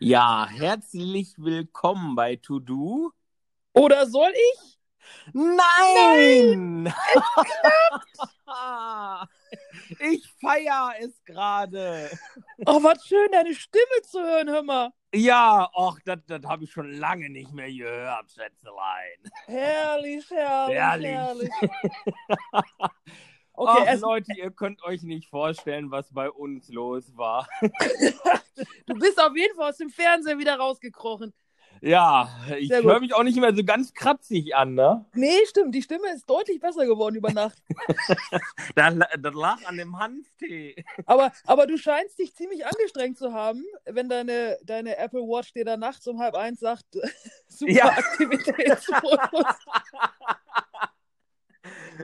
Ja, herzlich willkommen bei To Do. Oder soll ich? Nein! ich feier es gerade. Oh, was schön, deine Stimme zu hören, hör mal. Ja, och, das habe ich schon lange nicht mehr gehört, Schätzelein. Herrlich, herrlich, Herrlich. herrlich. Okay, es, Leute, ihr könnt euch nicht vorstellen, was bei uns los war. du bist auf jeden Fall aus dem Fernsehen wieder rausgekrochen. Ja, ich höre mich auch nicht mehr so ganz kratzig an, ne? Nee, stimmt, die Stimme ist deutlich besser geworden über Nacht. Das, das lag an dem Hanftee. Aber, aber du scheinst dich ziemlich angestrengt zu haben, wenn deine, deine Apple Watch dir da nachts um halb eins sagt, super Ja. Aktivitätsmodus.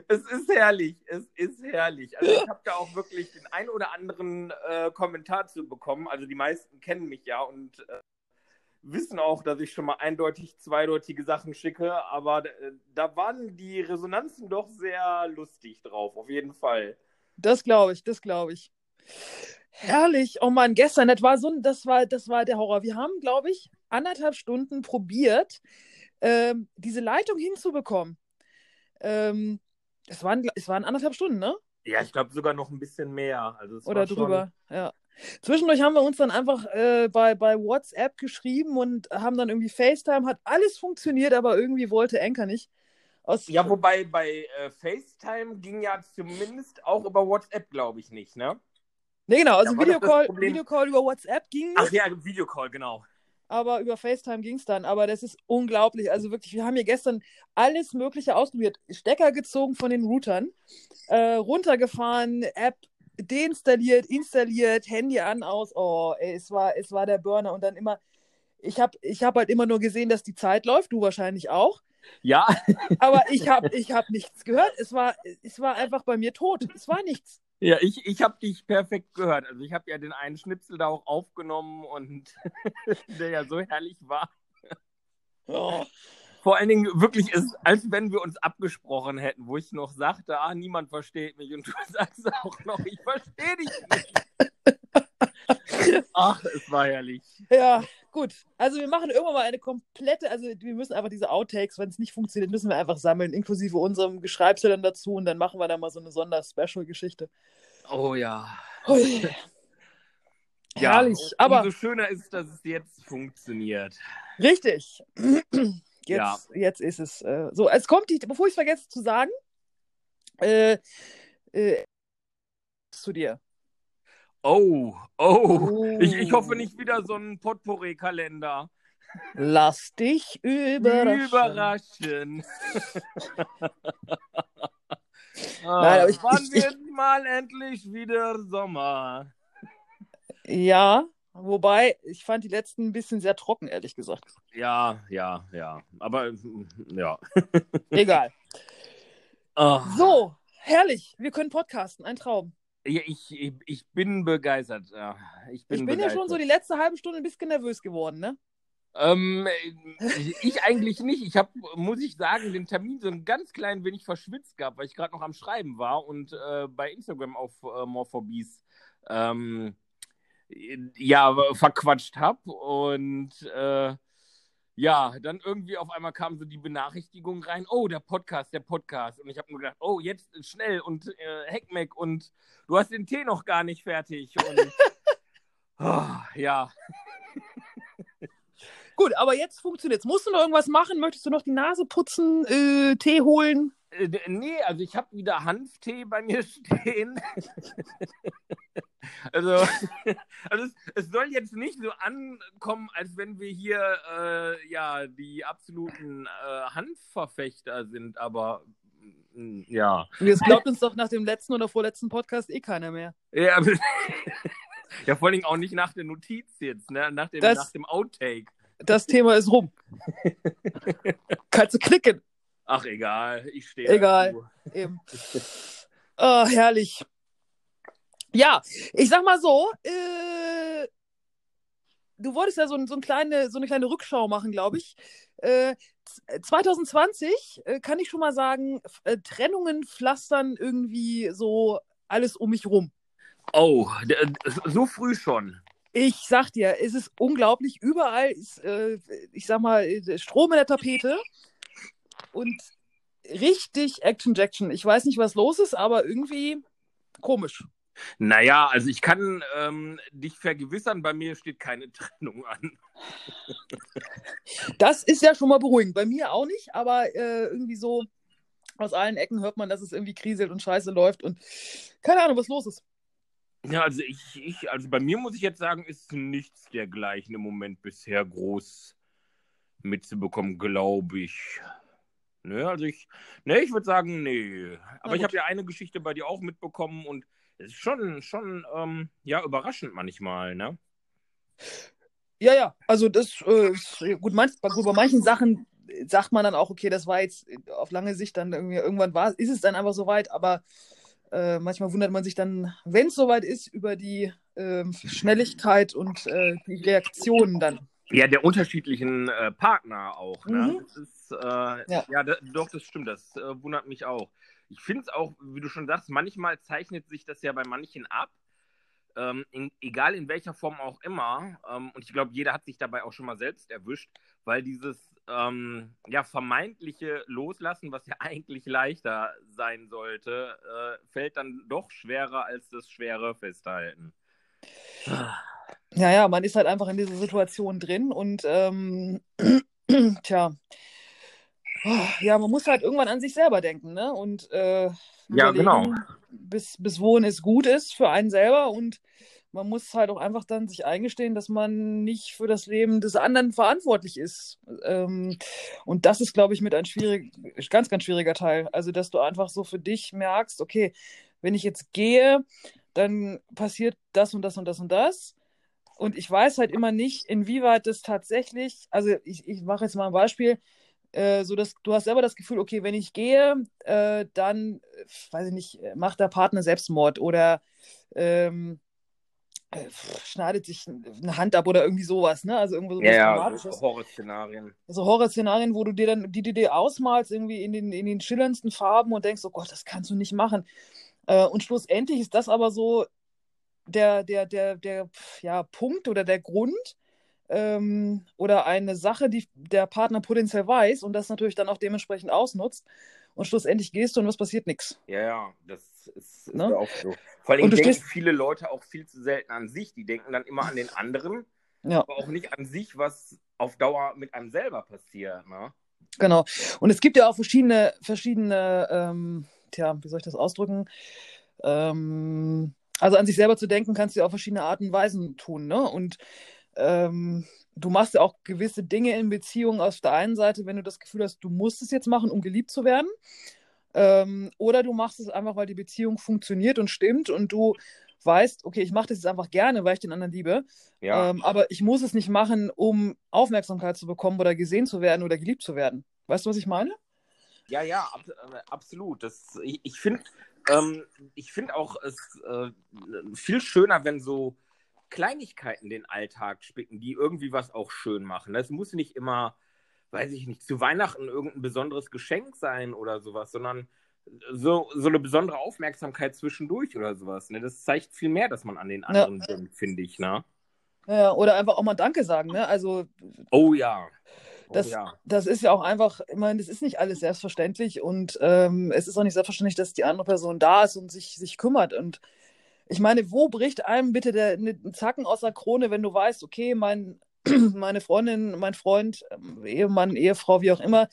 Es ist herrlich, es ist herrlich. Also ich habe da auch wirklich den ein oder anderen äh, Kommentar zu bekommen. Also die meisten kennen mich ja und äh, wissen auch, dass ich schon mal eindeutig zweideutige Sachen schicke. Aber äh, da waren die Resonanzen doch sehr lustig drauf, auf jeden Fall. Das glaube ich, das glaube ich. Herrlich. Oh Mann, gestern, das war so das war, das war der Horror. Wir haben, glaube ich, anderthalb Stunden probiert, ähm, diese Leitung hinzubekommen. Ähm, es waren, es waren anderthalb Stunden, ne? Ja, ich glaube sogar noch ein bisschen mehr. Also Oder war schon- drüber, ja. Zwischendurch haben wir uns dann einfach äh, bei, bei WhatsApp geschrieben und haben dann irgendwie FaceTime, hat alles funktioniert, aber irgendwie wollte Anker nicht. Aus, Ja, wobei bei äh, FaceTime ging ja zumindest auch über WhatsApp, glaube ich, nicht, ne? nee, genau, also Videocall, Videocall über WhatsApp ging nicht. Ach ja, Videocall, genau. Aber über FaceTime ging es dann. Aber das ist unglaublich. Also wirklich, wir haben hier gestern alles Mögliche ausprobiert. Stecker gezogen von den Routern, äh, runtergefahren, App deinstalliert, installiert, Handy an, aus. Oh, ey, es war, es war der Burner. Und dann immer, ich habe ich hab halt immer nur gesehen, dass die Zeit läuft, du wahrscheinlich auch. Ja, Aber ich habe ich hab nichts gehört. Es war, es war einfach bei mir tot. Es war nichts. Ja, ich, ich habe dich perfekt gehört. Also ich habe ja den einen Schnipsel da auch aufgenommen und der ja so herrlich war. Oh. Vor allen Dingen wirklich ist, als wenn wir uns abgesprochen hätten, wo ich noch sagte, ah, niemand versteht mich und du sagst auch noch, ich verstehe dich nicht. Ach, es war herrlich. Ja, gut. Also wir machen irgendwann mal eine komplette, also wir müssen einfach diese Outtakes, wenn es nicht funktioniert, müssen wir einfach sammeln, inklusive unserem Geschreibsel dann dazu und dann machen wir da mal so eine Sonder-Special-Geschichte. Oh ja. Hui. ja Herrlich, um- aber Umso schöner ist, dass es jetzt funktioniert. richtig. Jetzt, Ja. jetzt ist es äh, so. Es kommt die, bevor ich es vergesse zu sagen, äh, äh, zu dir. Oh, oh. Ich, ich hoffe Oh. nicht wieder so ein Potpourri-Kalender. Lass dich überraschen. Überraschen. Nein, aber ich- Wann ich- ich- wird mal endlich wieder Sommer? Ja, wobei ich fand die letzten ein bisschen sehr trocken, ehrlich gesagt. Ja, ja, ja. Aber mm, ja. Egal. Ah. So, herrlich. Wir können podcasten. Ein Traum. Ja, ich, ich, ich bin begeistert. Ja, ich bin, Ich bin ja schon so die letzte halbe Stunde ein bisschen nervös geworden, ne? Ähm, ich eigentlich nicht. Ich habe, muss ich sagen, den Termin so ein ganz klein wenig verschwitzt gehabt, weil ich gerade noch am Schreiben war und äh, bei Instagram auf äh, Morphobies ähm, ja, verquatscht habe. Und äh, ja, dann irgendwie auf einmal kam so die Benachrichtigung rein, oh, der Podcast, der Podcast. Und ich habe nur gedacht, oh, jetzt schnell und äh, Heckmeck und du hast den Tee noch gar nicht fertig. Und oh, ja. Gut, aber jetzt funktioniert's. Musst du noch irgendwas machen? Möchtest du noch die Nase putzen, äh, Tee holen? Äh, Nee, also ich habe wieder Hanftee bei mir stehen. also also es, es soll jetzt nicht so ankommen, als wenn wir hier äh, ja die absoluten äh, Hanfverfechter sind, aber mm, ja. Das glaubt uns doch nach dem letzten oder vorletzten Podcast eh keiner mehr. Ja, ja vor allem auch nicht nach der Notiz jetzt, ne? nach, dem, Das- nach dem Outtake. Das Thema ist rum. Kannst du klicken. Ach, egal, ich stehe Egal. dazu. Eben. Oh, herrlich. Ja, ich sag mal so, äh, du wolltest ja so, so, ein kleine, so eine kleine Rückschau machen, glaube ich. Äh, z- 2020 äh, kann ich schon mal sagen, äh, Trennungen pflastern irgendwie so alles um mich rum. Oh, d- so früh schon. Ich sag dir, es ist unglaublich. Überall ist, äh, ich sag mal, Strom in der Tapete und richtig Action-Jackson. Ich weiß nicht, was los ist, aber irgendwie komisch. Naja, also ich kann ähm, dich vergewissern, bei mir steht keine Trennung an. Das ist ja schon mal beruhigend. Bei mir auch nicht, aber äh, irgendwie so aus allen Ecken hört man, dass es irgendwie kriselt und scheiße läuft und keine Ahnung, was los ist. Ja, also ich, ich, also bei mir muss ich jetzt sagen, ist nichts dergleichen im Moment bisher groß mitzubekommen, glaube ich. Ne, also ich, ne, ich würde sagen, nee. Aber ich habe ja eine Geschichte bei dir auch mitbekommen und es ist schon, schon, ähm, ja, überraschend manchmal, ne? Ja, ja, also das, äh, gut, manch, gut, bei manchen Sachen sagt man dann auch, okay, das war jetzt auf lange Sicht dann irgendwie, irgendwann war, ist es dann einfach soweit, aber äh, manchmal wundert man sich dann, wenn es soweit ist, über die äh, Schnelligkeit und äh, die Reaktionen dann. Ja, der unterschiedlichen äh, Partner auch. Ne? Mhm. Das ist, äh, ja, ja da, doch, das stimmt, das äh, wundert mich auch. Ich finde es auch, wie du schon sagst, manchmal zeichnet sich das ja bei manchen ab. Ähm, in, egal in welcher Form auch immer. Ähm, und ich glaube, jeder hat sich dabei auch schon mal selbst erwischt, weil dieses ähm, ja, vermeintliche Loslassen, was ja eigentlich leichter sein sollte, äh, fällt dann doch schwerer als das schwere Festhalten. Ja, ja, man ist halt einfach in dieser Situation drin und ähm, tja, ja, man muss halt irgendwann an sich selber denken, ne? Und äh, ja, genau. Bis, bis wohin es gut ist für einen selber und man muss halt auch einfach dann sich eingestehen, dass man nicht für das Leben des anderen verantwortlich ist. Ähm, und das ist, glaube ich, mit ein schwierig, ganz, ganz schwieriger Teil. Also, dass du einfach so für dich merkst, okay, wenn ich jetzt gehe, dann passiert das und das und das und das. Und ich weiß halt immer nicht, inwieweit das tatsächlich, also ich, ich mache jetzt mal ein Beispiel, äh, so dass du hast selber das Gefühl, okay, wenn ich gehe, äh, dann, weiß ich nicht, macht der Partner Selbstmord oder ähm, äh, schneidet sich eine Hand ab oder irgendwie sowas, ne? Also irgendwo sowas ja, ja, so Horrorszenarien. So Horrorszenarien, wo du dir dann, die, dir ausmalst, irgendwie in den, in den schillerndsten Farben und denkst, oh Gott, das kannst du nicht machen. Äh, und schlussendlich ist das aber so der, der, der, der ja, Punkt oder der Grund ähm, oder eine Sache, die der Partner potenziell weiß und das natürlich dann auch dementsprechend ausnutzt. Und schlussendlich gehst du und was passiert nichts. Ja, ja, das ist, ist ne? auch so. Vor allem denken viele Leute auch viel zu selten an sich. Die denken dann immer an den anderen, ja. aber auch nicht an sich, was auf Dauer mit einem selber passiert. Ne? Genau. Und es gibt ja auch verschiedene, verschiedene, ähm, tja, wie soll ich das ausdrücken? Ähm, also an sich selber zu denken, kannst du auf verschiedene Arten und Weisen tun. Ne? Und ähm, du machst ja auch gewisse Dinge in Beziehungen auf der einen Seite, wenn du das Gefühl hast, du musst es jetzt machen, um geliebt zu werden. Ähm, oder du machst es einfach, weil die Beziehung funktioniert und stimmt und du weißt, okay, ich mache das jetzt einfach gerne, weil ich den anderen liebe. Ja. Ähm, aber ich muss es nicht machen, um Aufmerksamkeit zu bekommen oder gesehen zu werden oder geliebt zu werden. Weißt du, was ich meine? Ja, ja, ab, äh, absolut. Das, ich ich finde ähm, find auch es äh, viel schöner, wenn so Kleinigkeiten den Alltag spicken, die irgendwie was auch schön machen. Das muss nicht immer weiß ich nicht, zu Weihnachten irgendein besonderes Geschenk sein oder sowas, sondern so, so eine besondere Aufmerksamkeit zwischendurch oder sowas. Ne? Das zeigt viel mehr, dass man an den anderen ja. denkt, finde ich. Ne? Ja, oder einfach auch mal Danke sagen. Ne? Also, oh ja. Oh, das, ja. das ist ja auch einfach, ich meine, das ist nicht alles selbstverständlich und ähm, es ist auch nicht selbstverständlich, dass die andere Person da ist und sich, sich kümmert. Und ich meine, wo bricht einem bitte der ne, Zacken aus der Krone, wenn du weißt, okay, mein meine Freundin, mein Freund, ähm, Ehemann, Ehefrau, wie auch immer,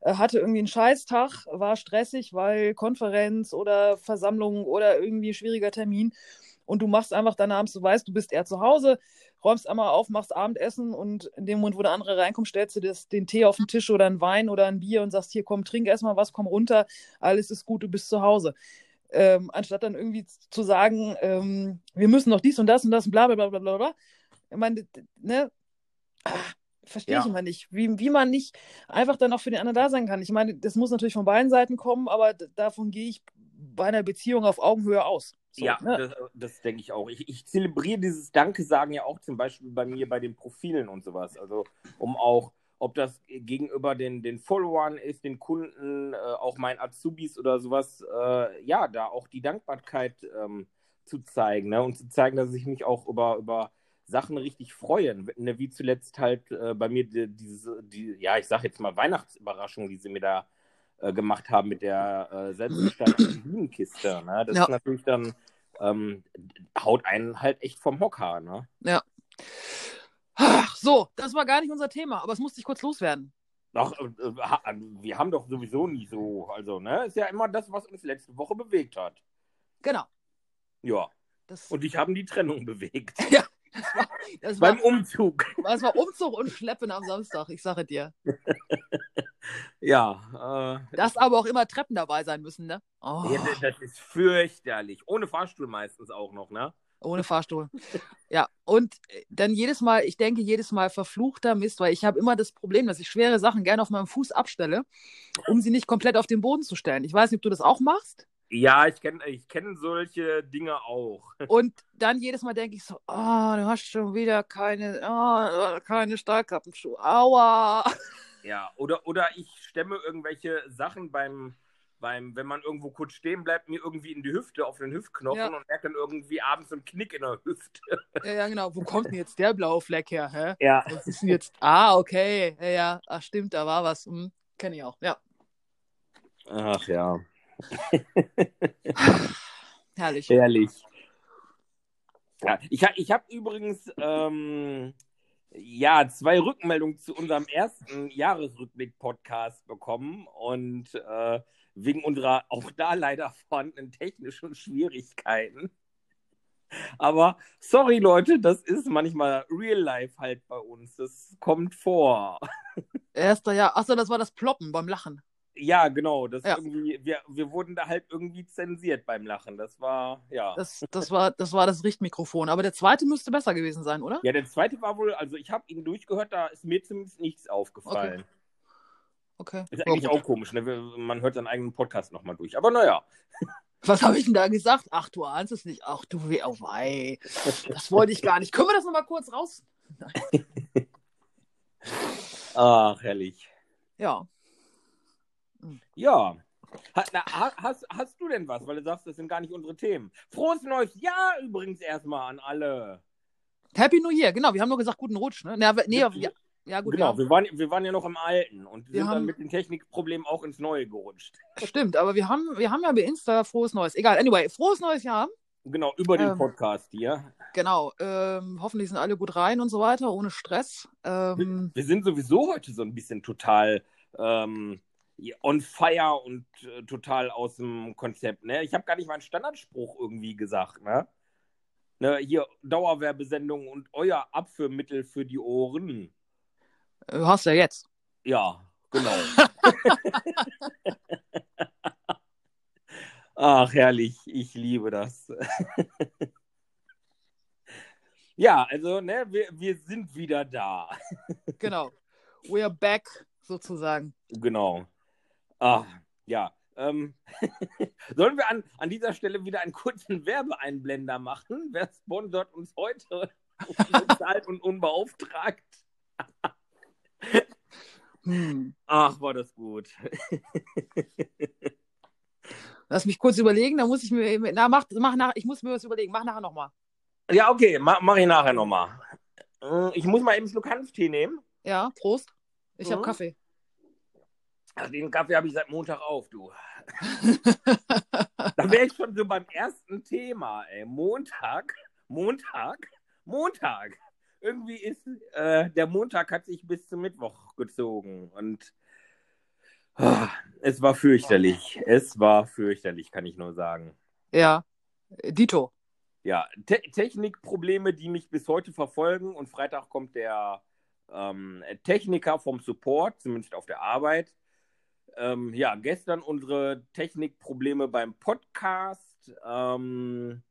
äh, hatte irgendwie einen Scheißtag, war stressig, weil Konferenz oder Versammlung oder irgendwie schwieriger Termin. Und du machst einfach dann abends, du weißt, du bist eher zu Hause, räumst einmal auf, machst Abendessen und in dem Moment, wo der andere reinkommt, stellst du das, den Tee auf den Tisch oder ein Wein oder ein Bier und sagst, hier komm, trink erstmal was, komm runter, alles ist gut, du bist zu Hause. Ähm, anstatt dann irgendwie zu sagen, ähm, wir müssen noch dies und das und das und bla bla bla bla bla. Ich meine, ne, verstehe ja. ich immer nicht, wie, wie man nicht einfach dann auch für den anderen da sein kann. Ich meine, das muss natürlich von beiden Seiten kommen, aber davon gehe ich bei einer Beziehung auf Augenhöhe aus. So, ja, ne? das, das, denke ich auch. Ich, ich zelebriere dieses Danke-Sagen ja auch zum Beispiel bei mir bei den Profilen und sowas. Also, um auch, ob das gegenüber den, den Followern ist, den Kunden, äh, auch meinen Azubis oder sowas, äh, ja, da auch die Dankbarkeit ähm, zu zeigen ne? und zu zeigen, dass ich mich auch über, über Sachen richtig freuen. Ne, wie zuletzt halt äh, bei mir die, diese, die, ja, ich sag jetzt mal Weihnachtsüberraschung, die sie mir da äh, gemacht haben mit der äh, selbstgestalteten Bühnenkiste. Ne? Das Ja. ist natürlich dann, ähm, haut einen halt echt vom Hocker. Ne? Ja. So, das war gar nicht unser Thema, aber es musste ich kurz loswerden. Ach, äh, äh, wir haben doch sowieso nie so, also, ne, ist ja immer das, was uns letzte Woche bewegt hat. Genau. Ja, Das, und dich haben die Trennung bewegt. das, war, Beim Umzug. das war Umzug und Schleppen am Samstag, ich sage dir. Ja, äh, Dass aber auch immer Treppen dabei sein müssen, ne? Oh, ja, das- das ist fürchterlich. Ohne Fahrstuhl meistens auch noch, ne? Ohne Fahrstuhl. Ja, und äh, dann jedes Mal, ich denke jedes Mal verfluchter Mist, weil ich habe immer das Problem, dass ich schwere Sachen gerne auf meinem Fuß abstelle, um sie nicht komplett auf den Boden zu stellen. Ich weiß nicht, ob du das auch machst. Ja, ich kenne ich kenn solche Dinge auch. Und dann jedes Mal denke ich so, oh, du hast schon wieder keine, oh, keine Stahlkappenschuhe. Aua. Ja, oder, oder ich stemme irgendwelche Sachen beim, beim, wenn man irgendwo kurz stehen bleibt, mir irgendwie in die Hüfte, auf den Hüftknochen Ja. und merke dann irgendwie abends einen Knick in der Hüfte. Ja, ja, genau. Wo kommt denn jetzt der blaue Fleck her? Hä? Ja. Was ist denn jetzt? Ah, okay. Ja, ja. Ach, stimmt, da war was. Hm, Kenne ich auch. Ja. Ach ja. Herrlich. Ehrlich. Ja, ich ich habe übrigens ähm, ja, zwei Rückmeldungen zu unserem ersten Jahresrückblick-Podcast bekommen und äh, wegen unserer auch da leider vorhandenen technischen Schwierigkeiten. Aber sorry Leute, das ist manchmal Real Life halt bei uns. Das kommt vor. Erster Jahr. Achso, das war das Ploppen beim Lachen. Ja, genau. Das Ja. irgendwie, wir, wir wurden da halt irgendwie zensiert beim Lachen. Das war, ja. Das, das, war, das war das Richtmikrofon. Aber der zweite müsste besser gewesen sein, oder? Ja, der zweite war wohl, also ich habe ihn durchgehört, da ist mir zumindest nichts aufgefallen. Okay. Ist Ja, eigentlich auch komisch, ne? Man hört seinen eigenen Podcast nochmal durch. Aber naja. Was habe ich denn da gesagt? Ach, du ahnst es nicht. Ach, du weh, oh wei. Das wollte ich gar nicht. Können wir das nochmal kurz raus? Ach, herrlich. Ja. Ja. Ha, na, ha, hast, hast du denn was? Weil du sagst, das sind gar nicht unsere Themen. Frohes neues Jahr übrigens erstmal an alle. Happy New Year, genau. Wir haben nur gesagt, guten Rutsch, ne? Na, nee, ja, ja, gut, genau, ja. wir, waren, wir waren ja noch im Alten und Wir sind haben- dann mit den Technikproblemen auch ins Neue gerutscht. Stimmt, aber wir haben, wir haben ja bei Insta frohes Neues. Egal, anyway, frohes neues Jahr. Genau, über den Ähm. Podcast hier. Genau. Ähm, hoffentlich sind alle gut rein und so weiter, ohne Stress. Ähm, Wir sind sowieso heute so ein bisschen total ähm, on fire und äh, total aus dem Konzept. Ne? Ich habe gar nicht meinen Standardspruch irgendwie gesagt. Ne? Ne, hier Dauerwerbesendung und euer Abführmittel für die Ohren. Äh, hast du ja jetzt. Ja, genau. Ach, herrlich. Ich liebe das. ja, also, ne, wir, wir sind wieder da. Genau. We're back, sozusagen. Genau. Ah, ja. Ähm, sollen wir an, an dieser Stelle wieder einen kurzen Werbeeinblender machen? Wer sponsert uns heute? Bezahlt und unbeauftragt? Hm. Ach, war das gut. Lass mich kurz überlegen, da muss ich mir. Na, mach, mach nach, ich muss mir was überlegen. Mach nachher nochmal. Ja, okay, ma, mach ich nachher nochmal. Ich muss mal eben einen Schluck Hanftee nehmen. Ja, Prost. Ich habe Mhm. Kaffee. Ach, den Kaffee habe ich seit Montag auf, du. Da wäre ich schon so beim ersten Thema, ey. Montag, Montag, Montag. Irgendwie ist äh, der Montag hat sich bis zum Mittwoch gezogen und ah, es war fürchterlich. Es war fürchterlich, kann ich nur sagen. Ja. Dito. Ja, Te Technikprobleme, die mich bis heute verfolgen und Freitag kommt der ähm, Techniker vom Support, zumindest auf der Arbeit. Ähm, ja, gestern unsere Technikprobleme beim Podcast. Ähm,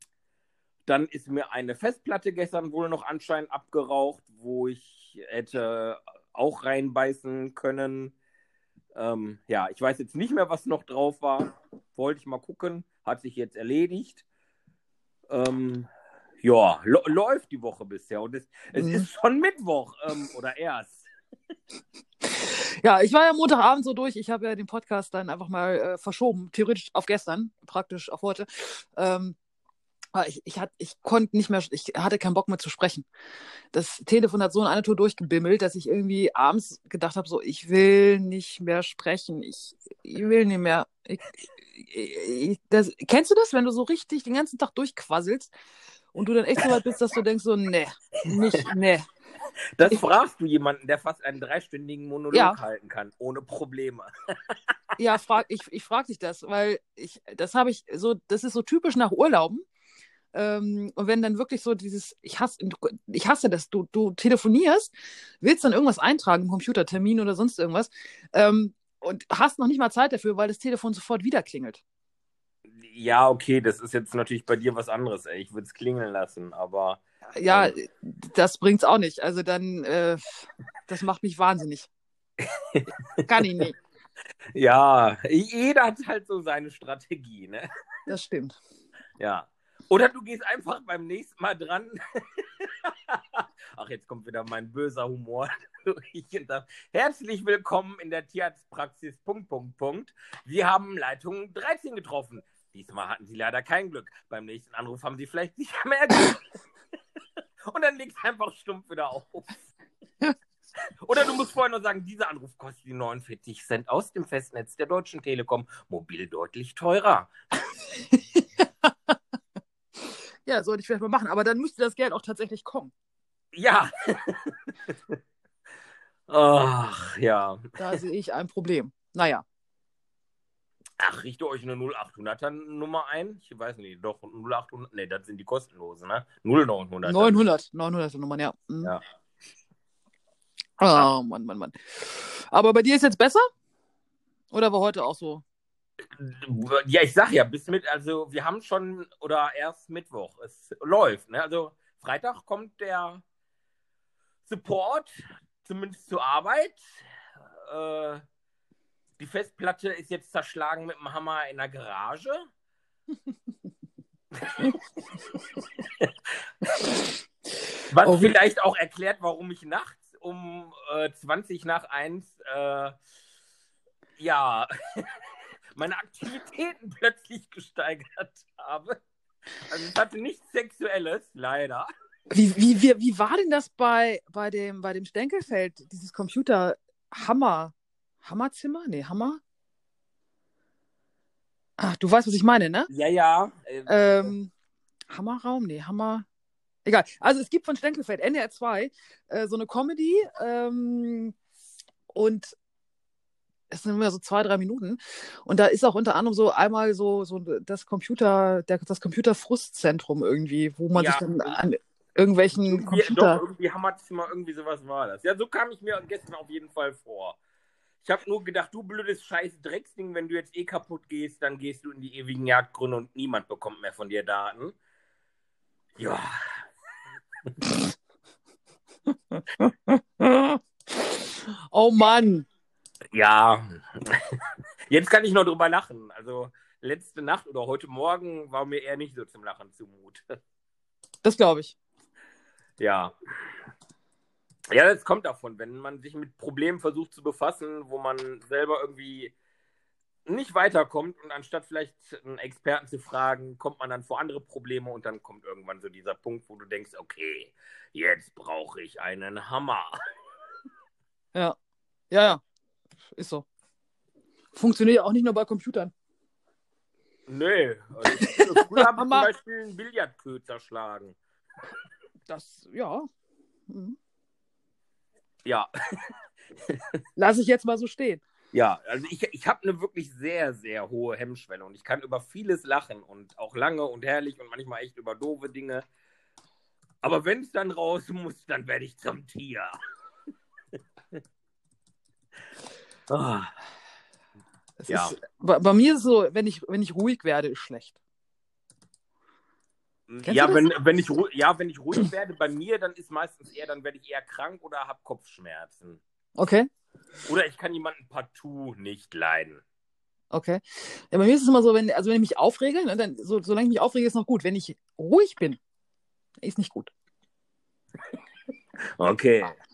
dann ist mir eine Festplatte gestern wohl noch anscheinend abgeraucht, wo ich hätte auch reinbeißen können. Ähm, ja, ich weiß jetzt nicht mehr, was noch drauf war. Wollte ich mal gucken. Hat sich jetzt erledigt. Ähm, ja, läuft die Woche bisher. Und es, es Mhm. ist schon Mittwoch ähm, oder erst. Ja, ich war ja Montagabend so durch. Ich habe ja den Podcast dann einfach mal äh, verschoben, theoretisch auf gestern, praktisch auf heute. Ähm, ich, ich, hat, ich konnte nicht mehr, ich hatte keinen Bock mehr zu sprechen. Das Telefon hat so eine Tour durchgebimmelt, dass ich irgendwie abends gedacht habe, so, ich will nicht mehr sprechen. Ich, ich will nicht mehr. Ich, ich, das, kennst du das, wenn du so richtig den ganzen Tag durchquasselst und du dann echt so weit bist, dass du denkst, so, nee, nicht, nee. Das fragst du jemanden, der fast einen dreistündigen Monolog Ja. halten kann, ohne Probleme. Ja, frag, ich, ich frage dich das, weil ich, das habe ich so, das ist so typisch nach Urlauben. Ähm, und wenn dann wirklich so dieses, ich hasse, ich hasse das, du, du telefonierst, willst dann irgendwas eintragen im Computertermin oder sonst irgendwas ähm, und hast noch nicht mal Zeit dafür, weil das Telefon sofort wieder klingelt. Ja, okay, das ist jetzt natürlich bei dir was anderes, ey. Ich würde es klingeln lassen, aber Ja, das bringt's auch nicht. Also dann, äh, das macht mich wahnsinnig. Kann ich nicht. ja, jeder hat halt so seine Strategie, ne? Das stimmt. Ja. Oder du gehst einfach beim nächsten Mal dran. Ach, jetzt kommt wieder mein böser Humor sag, Herzlich willkommen in der Tierarztpraxis. Punkt, Punkt, Punkt. Sie haben Leitung 13 getroffen. Diesmal hatten Sie leider kein Glück. Beim nächsten Anruf haben Sie vielleicht sicher mehr Glück. Und dann legst du einfach stumpf wieder auf. Oder du musst vorher nur sagen, dieser Anruf kostet die 49 Cent aus dem Festnetz der Deutschen Telekom. Mobil deutlich teurer. Ja, sollte ich vielleicht mal machen. Aber dann müsste das Geld auch tatsächlich kommen. Ja. Ach, ja. Da sehe ich ein Problem. Naja. Ach, richte euch eine 0800er Nummer ein. Ich weiß nicht, doch 0800. Ne, das sind die kostenlosen, ne? 0900. 900, 900 Nummern, ja. Mhm. Ja. Oh, Mann, Mann, Mann. Aber bei dir ist jetzt besser? Oder war heute auch so? Ja, ich sag ja, bis mit, also wir haben schon, oder erst Mittwoch, es läuft, ne? Also Freitag kommt der Support, zumindest zur Arbeit. Äh, die Festplatte ist jetzt zerschlagen mit dem Hammer in der Garage. Was Oh, vielleicht auch erklärt, warum ich nachts um äh, 20 nach 1 äh, ja meine Aktivitäten plötzlich gesteigert habe. Also es hatte nichts Sexuelles, leider. Wie, wie, wie, wie war denn das bei, bei, dem, bei dem Stenkelfeld, dieses Computer Hammer? Hammerzimmer? Nee, Hammer? Ach, du weißt, was ich meine, ne? Ja, ja. Äh, Ähm, Hammerraum? Nee, Hammer. Egal. Also es gibt von Stenkelfeld, NDR 2, äh, so eine Comedy ähm, und es sind immer so zwei, drei Minuten. Und da ist auch unter anderem so einmal so, so das Computer, der, das Computerfrustzentrum irgendwie, wo man Ja. sich dann an irgendwelchen irgendwie, Computer. doch, irgendwie Hammerzimmer, irgendwie sowas war das. Ja, so kam ich mir gestern auf jeden Fall vor. Ich habe nur gedacht, du blödes scheiß Drecksding, wenn du jetzt eh kaputt gehst, dann gehst du in die ewigen Jagdgründe und niemand bekommt mehr von dir Daten. Ja, Oh Mann. Ja, jetzt kann ich noch drüber lachen. Also letzte Nacht oder heute Morgen war mir eher nicht so zum Lachen zumut. Das glaube ich. Ja. Ja, das kommt davon, wenn man sich mit Problemen versucht zu befassen, wo man selber irgendwie nicht weiterkommt und anstatt vielleicht einen Experten zu fragen, kommt man dann vor andere Probleme und dann kommt irgendwann so dieser Punkt, wo du denkst, okay, jetzt brauche ich einen Hammer. Ja. Ja, ja. Ist so. Funktioniert ja auch nicht nur bei Computern. Nö, also früher habe ich zum. Beispiel einen Billardkö zerschlagen. Das, ja. Mhm. Ja, Lass ich jetzt mal so stehen. Ja, also ich, ich habe eine wirklich sehr, sehr hohe Hemmschwelle und ich kann über vieles lachen und auch lange und herrlich und manchmal echt über doofe Dinge. Aber wenn es dann raus muss, dann werde ich zum Tier. Es Ja. ist, bei, bei mir ist es so, wenn ich, wenn ich ruhig werde, ist schlecht. Kennst ja, wenn, wenn ich, ja, wenn ich ruhig werde bei mir, dann ist meistens eher, dann werde ich eher krank oder habe Kopfschmerzen. Okay? Oder ich kann jemanden partout nicht leiden. Okay. Ja, bei mir ist es immer so, wenn, also wenn ich mich aufrege, ne, dann, so, solange ich mich aufrege, ist noch gut. Wenn ich ruhig bin, ist nicht gut. Okay.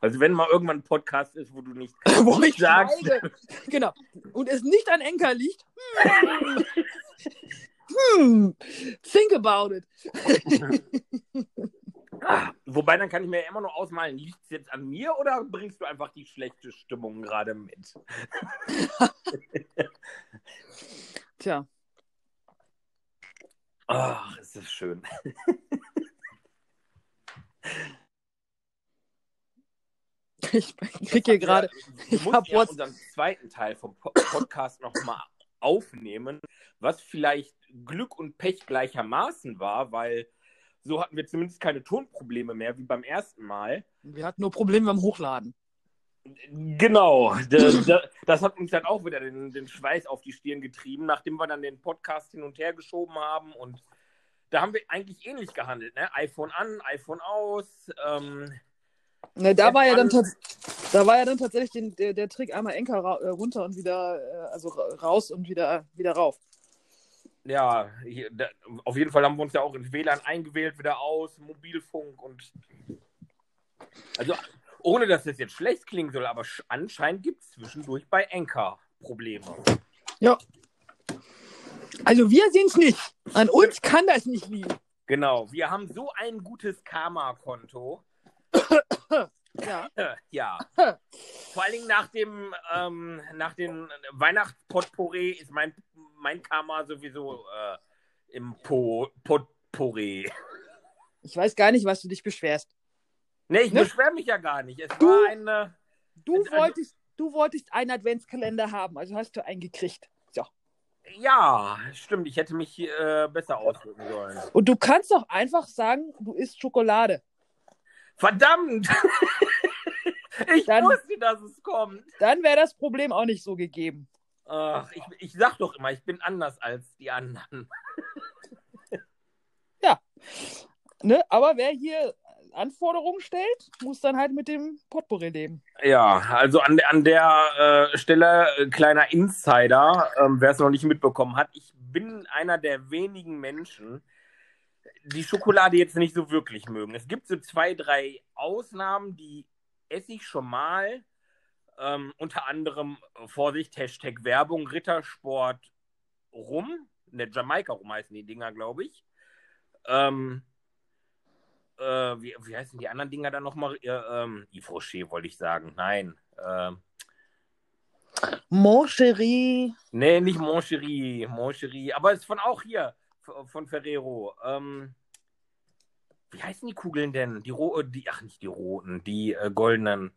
Also wenn mal irgendwann ein Podcast ist, wo du nicht Wo ich sagst, schweige. Genau. Und es nicht an Enker liegt. hm, think about it. Ah, wobei, dann kann ich mir immer noch ausmalen, liegt es jetzt an mir oder bringst du einfach die schlechte Stimmung gerade mit? Tja, Ach, ist das schön. ich krieg hier gerade. Wir ich mussten hab ja What's- unseren zweiten Teil vom Po- Podcast nochmal aufnehmen, was vielleicht Glück und Pech gleichermaßen war, weil so hatten wir zumindest keine Tonprobleme mehr wie beim ersten Mal. Wir hatten nur Probleme beim Hochladen. Genau, das, das hat uns dann auch wieder den, den Schweiß auf die Stirn getrieben, nachdem wir dann den Podcast hin und her geschoben haben und da haben wir eigentlich ähnlich gehandelt, ne? iPhone an, iPhone aus. Ähm, Ne, da, war ja dann da war ja dann tatsächlich den, der, der Trick einmal Enker äh, runter und wieder, äh, also ra- raus und wieder, wieder rauf. ja, hier, da, auf jeden Fall haben wir uns ja auch in WLAN eingewählt, wieder aus, Mobilfunk und also ohne dass das jetzt schlecht klingen soll, aber sch- anscheinend gibt es zwischendurch bei Enker Probleme. Also wir sind's nicht. An uns kann das nicht liegen. Genau, wir haben so ein gutes Karma-Konto. Ja. Äh, Ja. Vor allen Dingen nach dem, ähm, nach dem Weihnachtspotpourri ist mein, mein Karma sowieso äh, im po Potpourri. Ich weiß gar nicht, was du dich beschwerst. Nee, ich Ne? beschwere mich ja gar nicht. Es Du- war eine. Du Also- wolltest, du wolltest einen Adventskalender haben, also hast du einen gekriegt. So. Ja, stimmt, ich hätte mich äh, besser ausdrücken sollen. Und du kannst doch einfach sagen, du isst Schokolade. Verdammt! ich Dann- wusste, dass es kommt. Dann wäre das Problem auch nicht so gegeben. Ach, ich, ich sag doch immer, ich bin anders als die anderen. Ne? Aber wer hier Anforderungen stellt, muss dann halt mit dem Potpourri leben. Ja, also an, an der äh, Stelle äh, kleiner Insider, ähm, wer es noch nicht mitbekommen hat, ich bin einer der wenigen Menschen, die Schokolade jetzt nicht so wirklich mögen. Es gibt so zwei, drei Ausnahmen, die esse ich schon mal. Ähm, unter anderem, äh, Vorsicht, Hashtag Werbung, Rittersport rum. Ne, Jamaika rum heißen die Dinger, glaube ich. Ähm, äh, wie, wie heißen die anderen Dinger dann nochmal? Äh, ähm, Yves Rocher wollte ich sagen. Nein. Ähm, Mon chéri. nee, nicht Moncherie. Moncherie. Aber es ist von auch hier, von Ferrero. Ähm, wie heißen die Kugeln denn? Die, ro die Ach, nicht die roten, die äh, goldenen.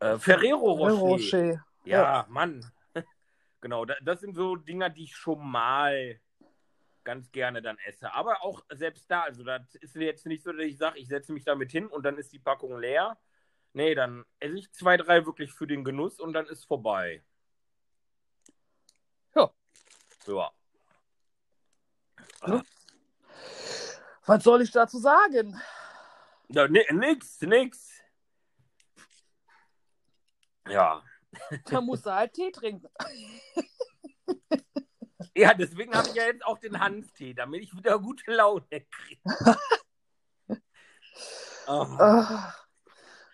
Äh, Ferrero Rocher. Rocher. Ja, Mann. genau, da, das sind so Dinger, die ich schon mal ganz gerne dann esse. Aber auch selbst da, also das ist jetzt nicht so, dass ich sage, ich setze mich damit hin und dann ist die Packung leer. Nee, dann esse ich zwei, drei wirklich für den Genuss und dann ist vorbei. Ja. Ja. Ja. Was soll ich dazu sagen? ja ni- nix, nix. Ja. Da musst du halt Tee trinken. Ja, deswegen habe ich ja jetzt auch den Hanftee, damit ich wieder gute Laune kriege. oh.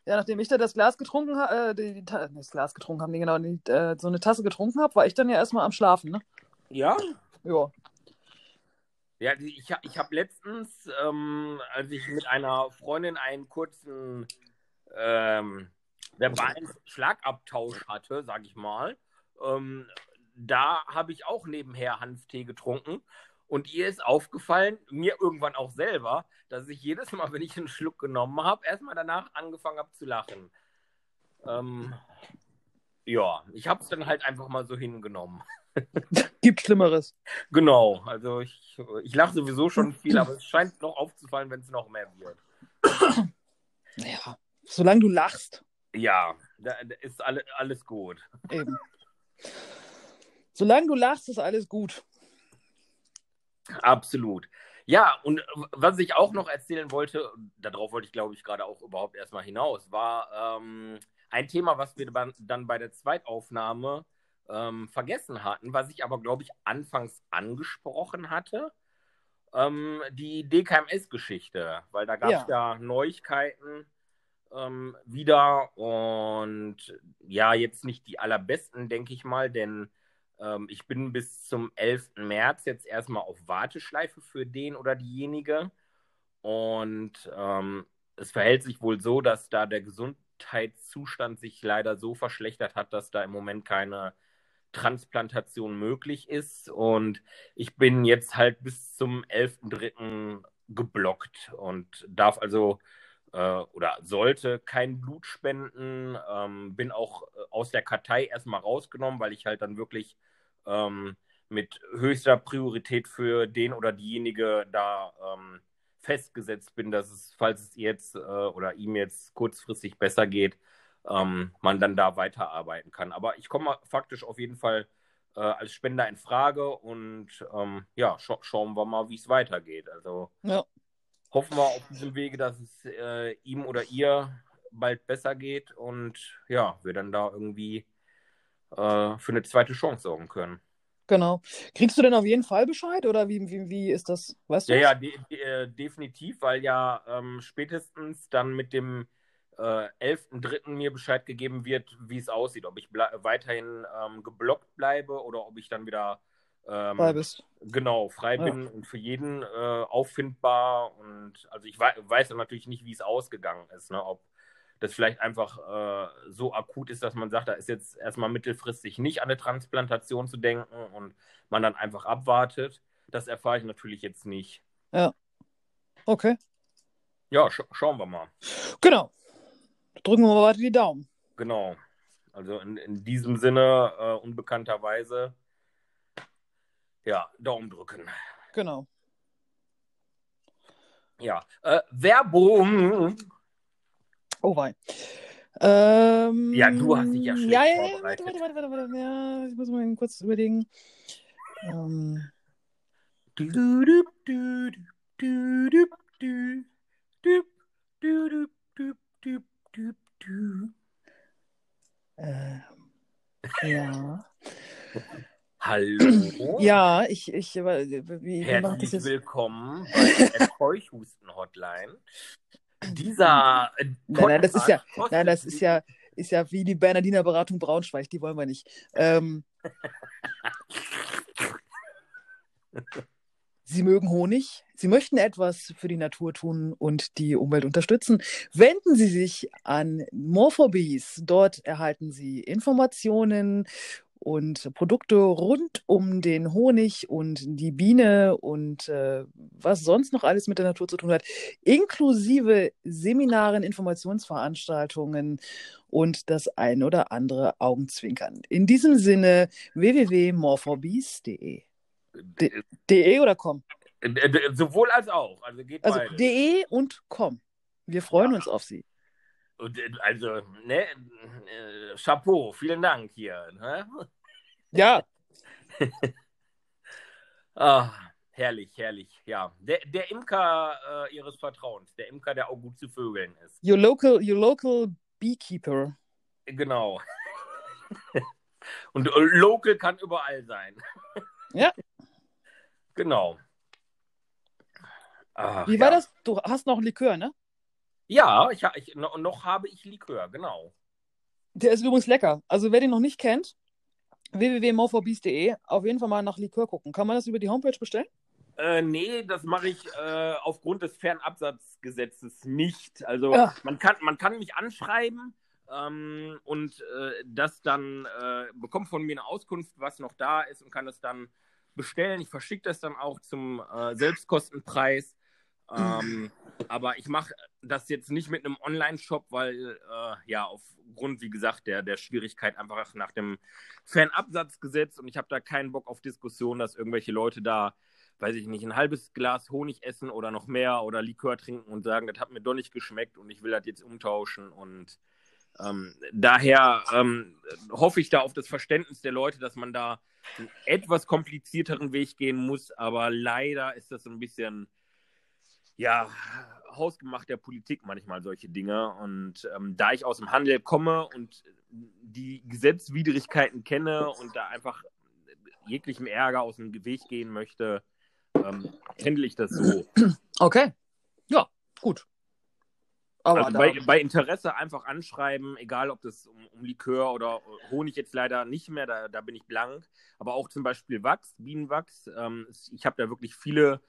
Ja, nachdem ich da das Glas getrunken habe, äh, das Glas getrunken habe, nee, genau, die, äh, so eine Tasse getrunken habe, war ich dann ja erstmal am Schlafen, ne? Ja? Ja. Ja, ich, ich habe letztens, ähm, als ich mit einer Freundin einen kurzen ähm, verbalen Schlagabtausch hatte, sag ich mal, ähm, da habe ich auch nebenher Hanftee getrunken. Und ihr ist aufgefallen, mir irgendwann auch selber, dass ich jedes Mal, wenn ich einen Schluck genommen habe, erstmal danach angefangen habe zu lachen. Ähm, ja, ich habe es dann halt einfach mal so hingenommen. Gibt Schlimmeres. Genau, also ich, ich lache sowieso schon viel, aber es scheint noch aufzufallen, wenn es noch mehr wird. Ja. Solange du lachst, Ja, da, da ist alle, alles gut. eben. Solange du lachst, ist alles gut. Absolut. Ja, und was ich auch noch erzählen wollte, darauf wollte ich glaube ich gerade auch überhaupt erstmal hinaus, war ähm, ein Thema, was wir dann- dann bei der Zweitaufnahme ähm, vergessen hatten, was ich aber glaube ich anfangs angesprochen hatte. Ähm, die DKMS-Geschichte, weil da gab es ja. Neuigkeiten ähm, wieder und ja, jetzt nicht die allerbesten, denke ich mal, denn Ähm, ich bin bis zum 11. März jetzt erstmal auf Warteschleife für den oder diejenige. Und ähm, es verhält sich wohl so, dass da der Gesundheitszustand sich leider so verschlechtert hat, dass da im Moment keine Transplantation möglich ist. Und ich bin jetzt halt bis zum 11.3. geblockt und darf also äh, oder sollte kein Blut spenden. Ähm, bin auch äh, aus der Kartei erstmal rausgenommen, weil ich halt dann wirklich ähm, mit höchster Priorität für den oder diejenige da ähm, festgesetzt bin, dass es, falls es jetzt äh, oder ihm jetzt kurzfristig besser geht, ähm, man dann da weiterarbeiten kann. Aber ich komme faktisch auf jeden Fall äh, als Spender in Frage und ähm, ja, scha schauen wir mal, wie es weitergeht. Also ja. hoffen wir auf diesem Wege, dass es äh, ihm oder ihr bald besser geht und ja, wir dann da irgendwie äh, für eine zweite Chance sorgen können. Genau. Kriegst du denn auf jeden Fall Bescheid oder wie, wie, wie ist das? Weißt du? Ja, ja, de de äh, definitiv, weil ja ähm, spätestens dann mit dem äh, 11.3. mir Bescheid gegeben wird, wie es aussieht. Ob ich weiterhin ähm, geblockt bleibe oder ob ich dann wieder ähm, frei bist. Genau, frei ja. bin und für jeden äh, auffindbar. Und also ich we weiß ja natürlich nicht, wie es ausgegangen ist, ne? ob das vielleicht einfach äh, so akut ist, dass man sagt, da ist jetzt erstmal mittelfristig nicht an eine Transplantation zu denken und man dann einfach abwartet. Das erfahre ich natürlich jetzt nicht. Ja. Okay. Ja, sch schauen wir mal. Genau. Drücken wir mal weiter die Daumen. Genau. Also in, in diesem Sinne, äh, unbekannterweise, ja, Daumen drücken. Genau. Ja, äh, Werbung. Oh wei. Ähm, ja, du hast dich ja schlecht ja, ja, vorbereitet. Warte, warte, warte, warte, ja, ich muss mal kurz überlegen. Ähm düb, dü. Äh, ja. Hallo. Ja, ich, ich, äh, wie, Herzlich das willkommen bei der Keuchhusten-Hotline. Dieser. Äh, nein, nein, das ist ja, nein, das ist ja, ist ja wie die Bernardiner Beratung Braunschweig, die wollen wir nicht. Ähm, Sie mögen Honig, Sie möchten etwas für die Natur tun und die Umwelt unterstützen. Wenden Sie sich an Morphobees. Dort erhalten Sie Informationen und Produkte rund um den Honig und die Biene und äh, was sonst noch alles mit der Natur zu tun hat, inklusive Seminaren, Informationsveranstaltungen und das ein oder andere Augenzwinkern. In diesem Sinne www.morphobees.de. De oder com? Sowohl als auch. Also, geht also de und com. Wir freuen ja. uns auf Sie. Und, äh, also, ne, äh, Chapeau, vielen Dank hier. Ne? Ja. ah, herrlich, herrlich. Ja, der, der Imker äh, Ihres Vertrauens, der Imker, der auch gut zu Vögeln ist. Your local, your local beekeeper. Genau. Und äh, local kann überall sein. ja. Genau. Ach, Wie war ja. das? Du hast noch Likör, ne? Ja, ich, ich, noch, habe ich Likör, genau. Der ist übrigens lecker. Also wer den noch nicht kennt, www.moforbeast.de auf jeden Fall mal nach Likör gucken. Kann man das über die Homepage bestellen? Äh, nee, das mache ich äh, aufgrund des Fernabsatzgesetzes nicht. Also man kann, man kann mich anschreiben ähm, und äh, das dann äh, bekommt von mir eine Auskunft, was noch da ist und kann das dann bestellen. Ich verschicke das dann auch zum äh, Selbstkostenpreis. Ähm, aber ich mache das jetzt nicht mit einem Online-Shop, weil äh, ja aufgrund, wie gesagt, der, der Schwierigkeit einfach nach dem Fernabsatzgesetz und ich habe da keinen Bock auf Diskussion, dass irgendwelche Leute da, weiß ich nicht, ein halbes Glas Honig essen oder noch mehr oder Likör trinken und sagen, das hat mir doch nicht geschmeckt und ich will das jetzt umtauschen und ähm, daher ähm, hoffe ich da auf das Verständnis der Leute, dass man da einen etwas komplizierteren Weg gehen muss, aber leider ist das so ein bisschen ja, hausgemacht der Politik manchmal solche Dinge. Und ähm, da ich aus dem Handel komme und die Gesetzwidrigkeiten kenne und da einfach jeglichem Ärger aus dem Weg gehen möchte, ähm, handle ich das so. Okay. Ja, gut. Aber also bei, bei, Interesse einfach anschreiben, egal ob das um, um, Likör oder Honig jetzt leider nicht mehr, da, da bin ich blank. Aber auch zum Beispiel Wachs, Bienenwachs. Ähm, ich habe da wirklich viele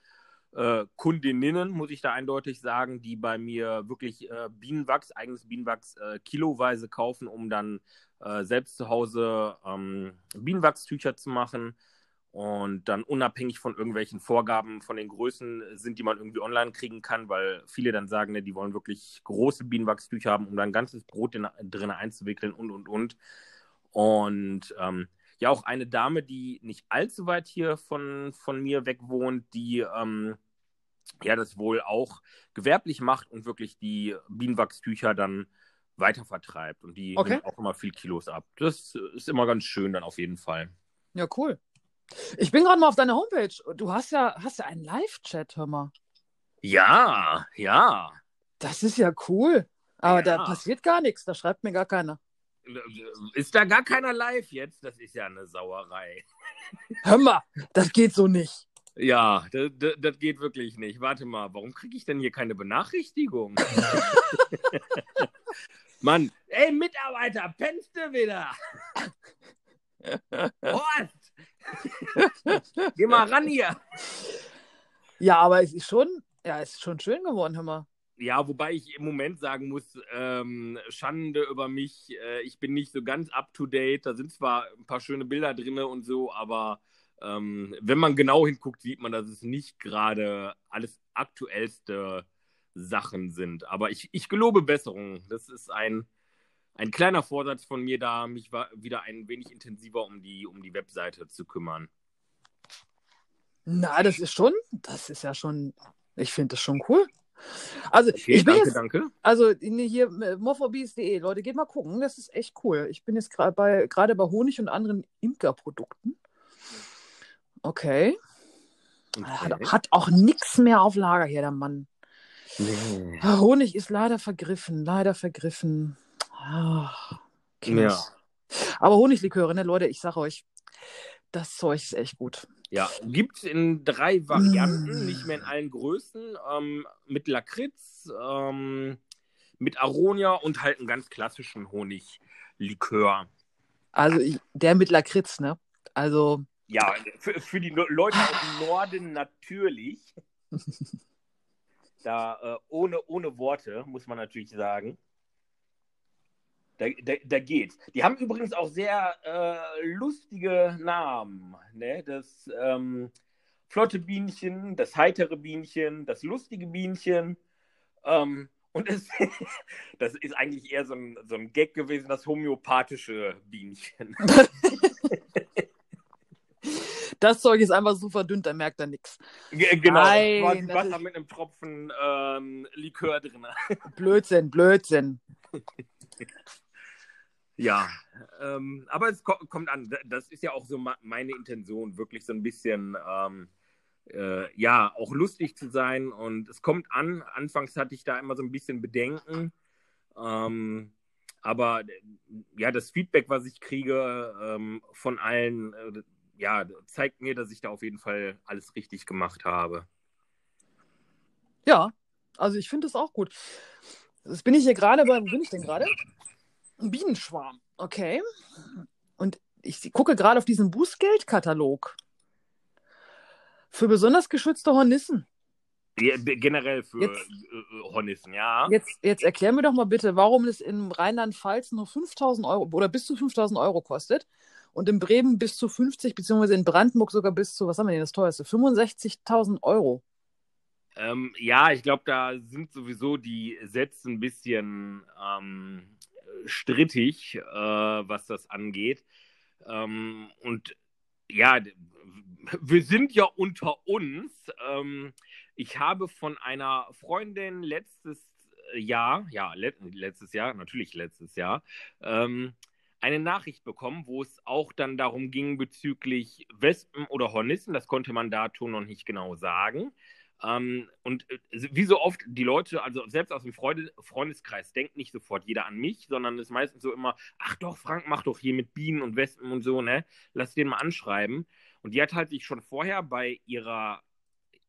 äh, Kundinnen, muss ich da eindeutig sagen, die bei mir wirklich äh, Bienenwachs, eigenes Bienenwachs äh, kiloweise kaufen, um dann äh, selbst zu Hause ähm, Bienenwachstücher zu machen und dann unabhängig von irgendwelchen Vorgaben von den Größen sind, die man irgendwie online kriegen kann, weil viele dann sagen, ne, die wollen wirklich große Bienenwachstücher haben, um dann ganzes Brot drin einzuwickeln und, und, und. Und ähm, ja, auch eine Dame, die nicht allzu weit hier von, von mir weg wohnt, die ähm, ja das wohl auch gewerblich macht und wirklich die Bienenwachstücher dann weiter vertreibt. Und die okay. nimmt auch immer viel Kilos ab. Das ist immer ganz schön dann auf jeden Fall. Ja, cool. Ich bin gerade mal auf deiner Homepage. Du hast ja, hast ja einen Live-Chat, hör mal. Ja, ja. Das ist ja cool. Aber ja. da passiert gar nichts, da schreibt mir gar keiner. Ist da gar keiner live jetzt? Das ist ja eine Sauerei. Hör mal, das geht so nicht. Ja, das, das geht wirklich nicht. Warte mal, warum kriege ich denn hier keine Benachrichtigung? Mann, ey Mitarbeiter, pennst du wieder? Horst! Geh mal ran hier. Ja, aber es ist schon, ja, es ist schon schön geworden, hör mal. Ja, wobei ich im Moment sagen muss, ähm, Schande über mich, äh, ich bin nicht so ganz up to date. Da sind zwar ein paar schöne Bilder drin und so, aber ähm, wenn man genau hinguckt, sieht man, dass es nicht gerade alles aktuellste Sachen sind. Aber ich, ich gelobe Besserung. Das ist ein, ein kleiner Vorsatz von mir da, mich wieder ein wenig intensiver um die, um die Webseite zu kümmern. Na, das ist schon, das ist ja schon, ich finde das schon cool. Also, okay, ich bin danke, jetzt, danke. Also, hier, äh, morphobees.de, Leute, geht mal gucken, das ist echt cool. Ich bin jetzt gerade bei, bei Honig und anderen Imkerprodukten. Okay. okay. Hat, hat, auch nichts mehr auf Lager hier, der Mann. Nee. Honig ist leider vergriffen, leider vergriffen. Ach, ja. Aber Honigliköre, ne, Leute, ich sag euch, das Zeug ist echt gut. Ja, gibt es in drei Varianten, mm. nicht mehr in allen Größen, ähm, mit Lakritz, ähm, mit Aronia und halt einen ganz klassischen Honiglikör. Also der mit Lakritz, ne? Also. Ja, für, für die Leute aus dem Norden natürlich. da äh, ohne, ohne Worte, muss man natürlich sagen. Da, da, da geht's. Die haben übrigens auch sehr äh, lustige Namen. Ne? Das ähm, flotte Bienchen, das heitere Bienchen, das lustige Bienchen. Ähm, und es, das ist eigentlich eher so ein, so ein Gag gewesen, das homöopathische Bienchen. Das Zeug ist einfach so verdünnt, da merkt er nichts. Genau, Nein, quasi Wasser mit einem Tropfen ähm, Likör drin. Blödsinn, Blödsinn. Ja, ähm, aber es ko kommt an. Das ist ja auch so meine Intention, wirklich so ein bisschen, ähm, äh, ja, auch lustig zu sein. Und es kommt an. Anfangs hatte ich da immer so ein bisschen Bedenken. Ähm, aber ja, das Feedback, was ich kriege ähm, von allen, äh, ja, zeigt mir, dass ich da auf jeden Fall alles richtig gemacht habe. Ja, also ich finde es auch gut. Jetzt bin ich hier gerade bei, wo bin ich denn gerade? Ein Bienenschwarm, okay. Und ich gucke gerade auf diesen Bußgeldkatalog für besonders geschützte Hornissen. Ja, generell für jetzt, äh, Hornissen, ja. Jetzt, jetzt erklär mir doch mal bitte, warum es in Rheinland-Pfalz nur 5000 Euro oder bis zu 5000 Euro kostet und in Bremen bis zu 50, beziehungsweise in Brandenburg sogar bis zu, was haben wir denn das teuerste? 65.000 Euro. Ähm, ja, ich glaube, da sind sowieso die Sätze ein bisschen ähm, strittig, äh, was das angeht. Ähm, und ja, wir sind ja unter uns. Ähm, ich habe von einer Freundin letztes Jahr, ja, let letztes Jahr, natürlich letztes Jahr, ähm, eine Nachricht bekommen, wo es auch dann darum ging bezüglich Wespen oder Hornissen. Das konnte man dazu noch nicht genau sagen. Ähm, und äh, wie so oft die Leute, also selbst aus dem Freude, Freundeskreis, denkt nicht sofort jeder an mich, sondern ist meistens so immer, ach doch, Frank, mach doch hier mit Bienen und Wespen und so, ne? Lass den mal anschreiben. Und die hat halt sich schon vorher bei ihrer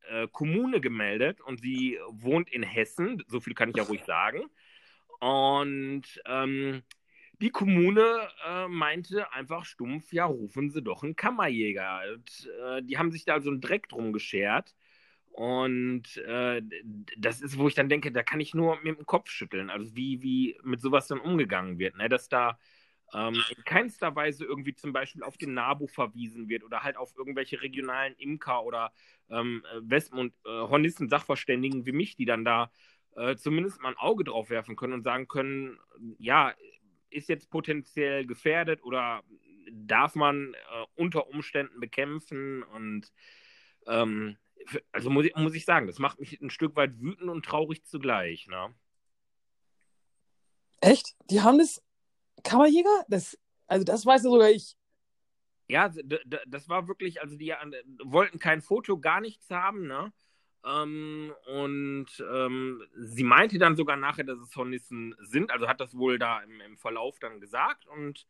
äh, Kommune gemeldet und sie wohnt in Hessen, so viel kann ich ja ruhig sagen. Und ähm, die Kommune äh, meinte einfach stumpf, ja, rufen Sie doch einen Kammerjäger. Und, äh, die haben sich da so einen Dreck drum geschert. Und äh, das ist, wo ich dann denke, da kann ich nur mit dem Kopf schütteln. Also wie, wie mit sowas dann umgegangen wird. Ne? Dass da ähm, in keinster Weise irgendwie zum Beispiel auf den NABU verwiesen wird oder halt auf irgendwelche regionalen Imker oder ähm, Wespen- und äh, Hornissen-Sachverständigen wie mich, die dann da äh, zumindest mal ein Auge drauf werfen können und sagen können, ja, ist jetzt potenziell gefährdet oder darf man äh, unter Umständen bekämpfen und ähm, also muss ich, muss ich sagen, das macht mich ein Stück weit wütend und traurig zugleich. Ne? Echt? Die haben das Kammerjäger? Das, also das weiß ja sogar ich. Ja, das war wirklich, also die wollten kein Foto, gar nichts haben, ne? Ähm, und ähm, sie meinte dann sogar nachher, dass es Hornissen sind, also hat das wohl da im, im Verlauf dann gesagt und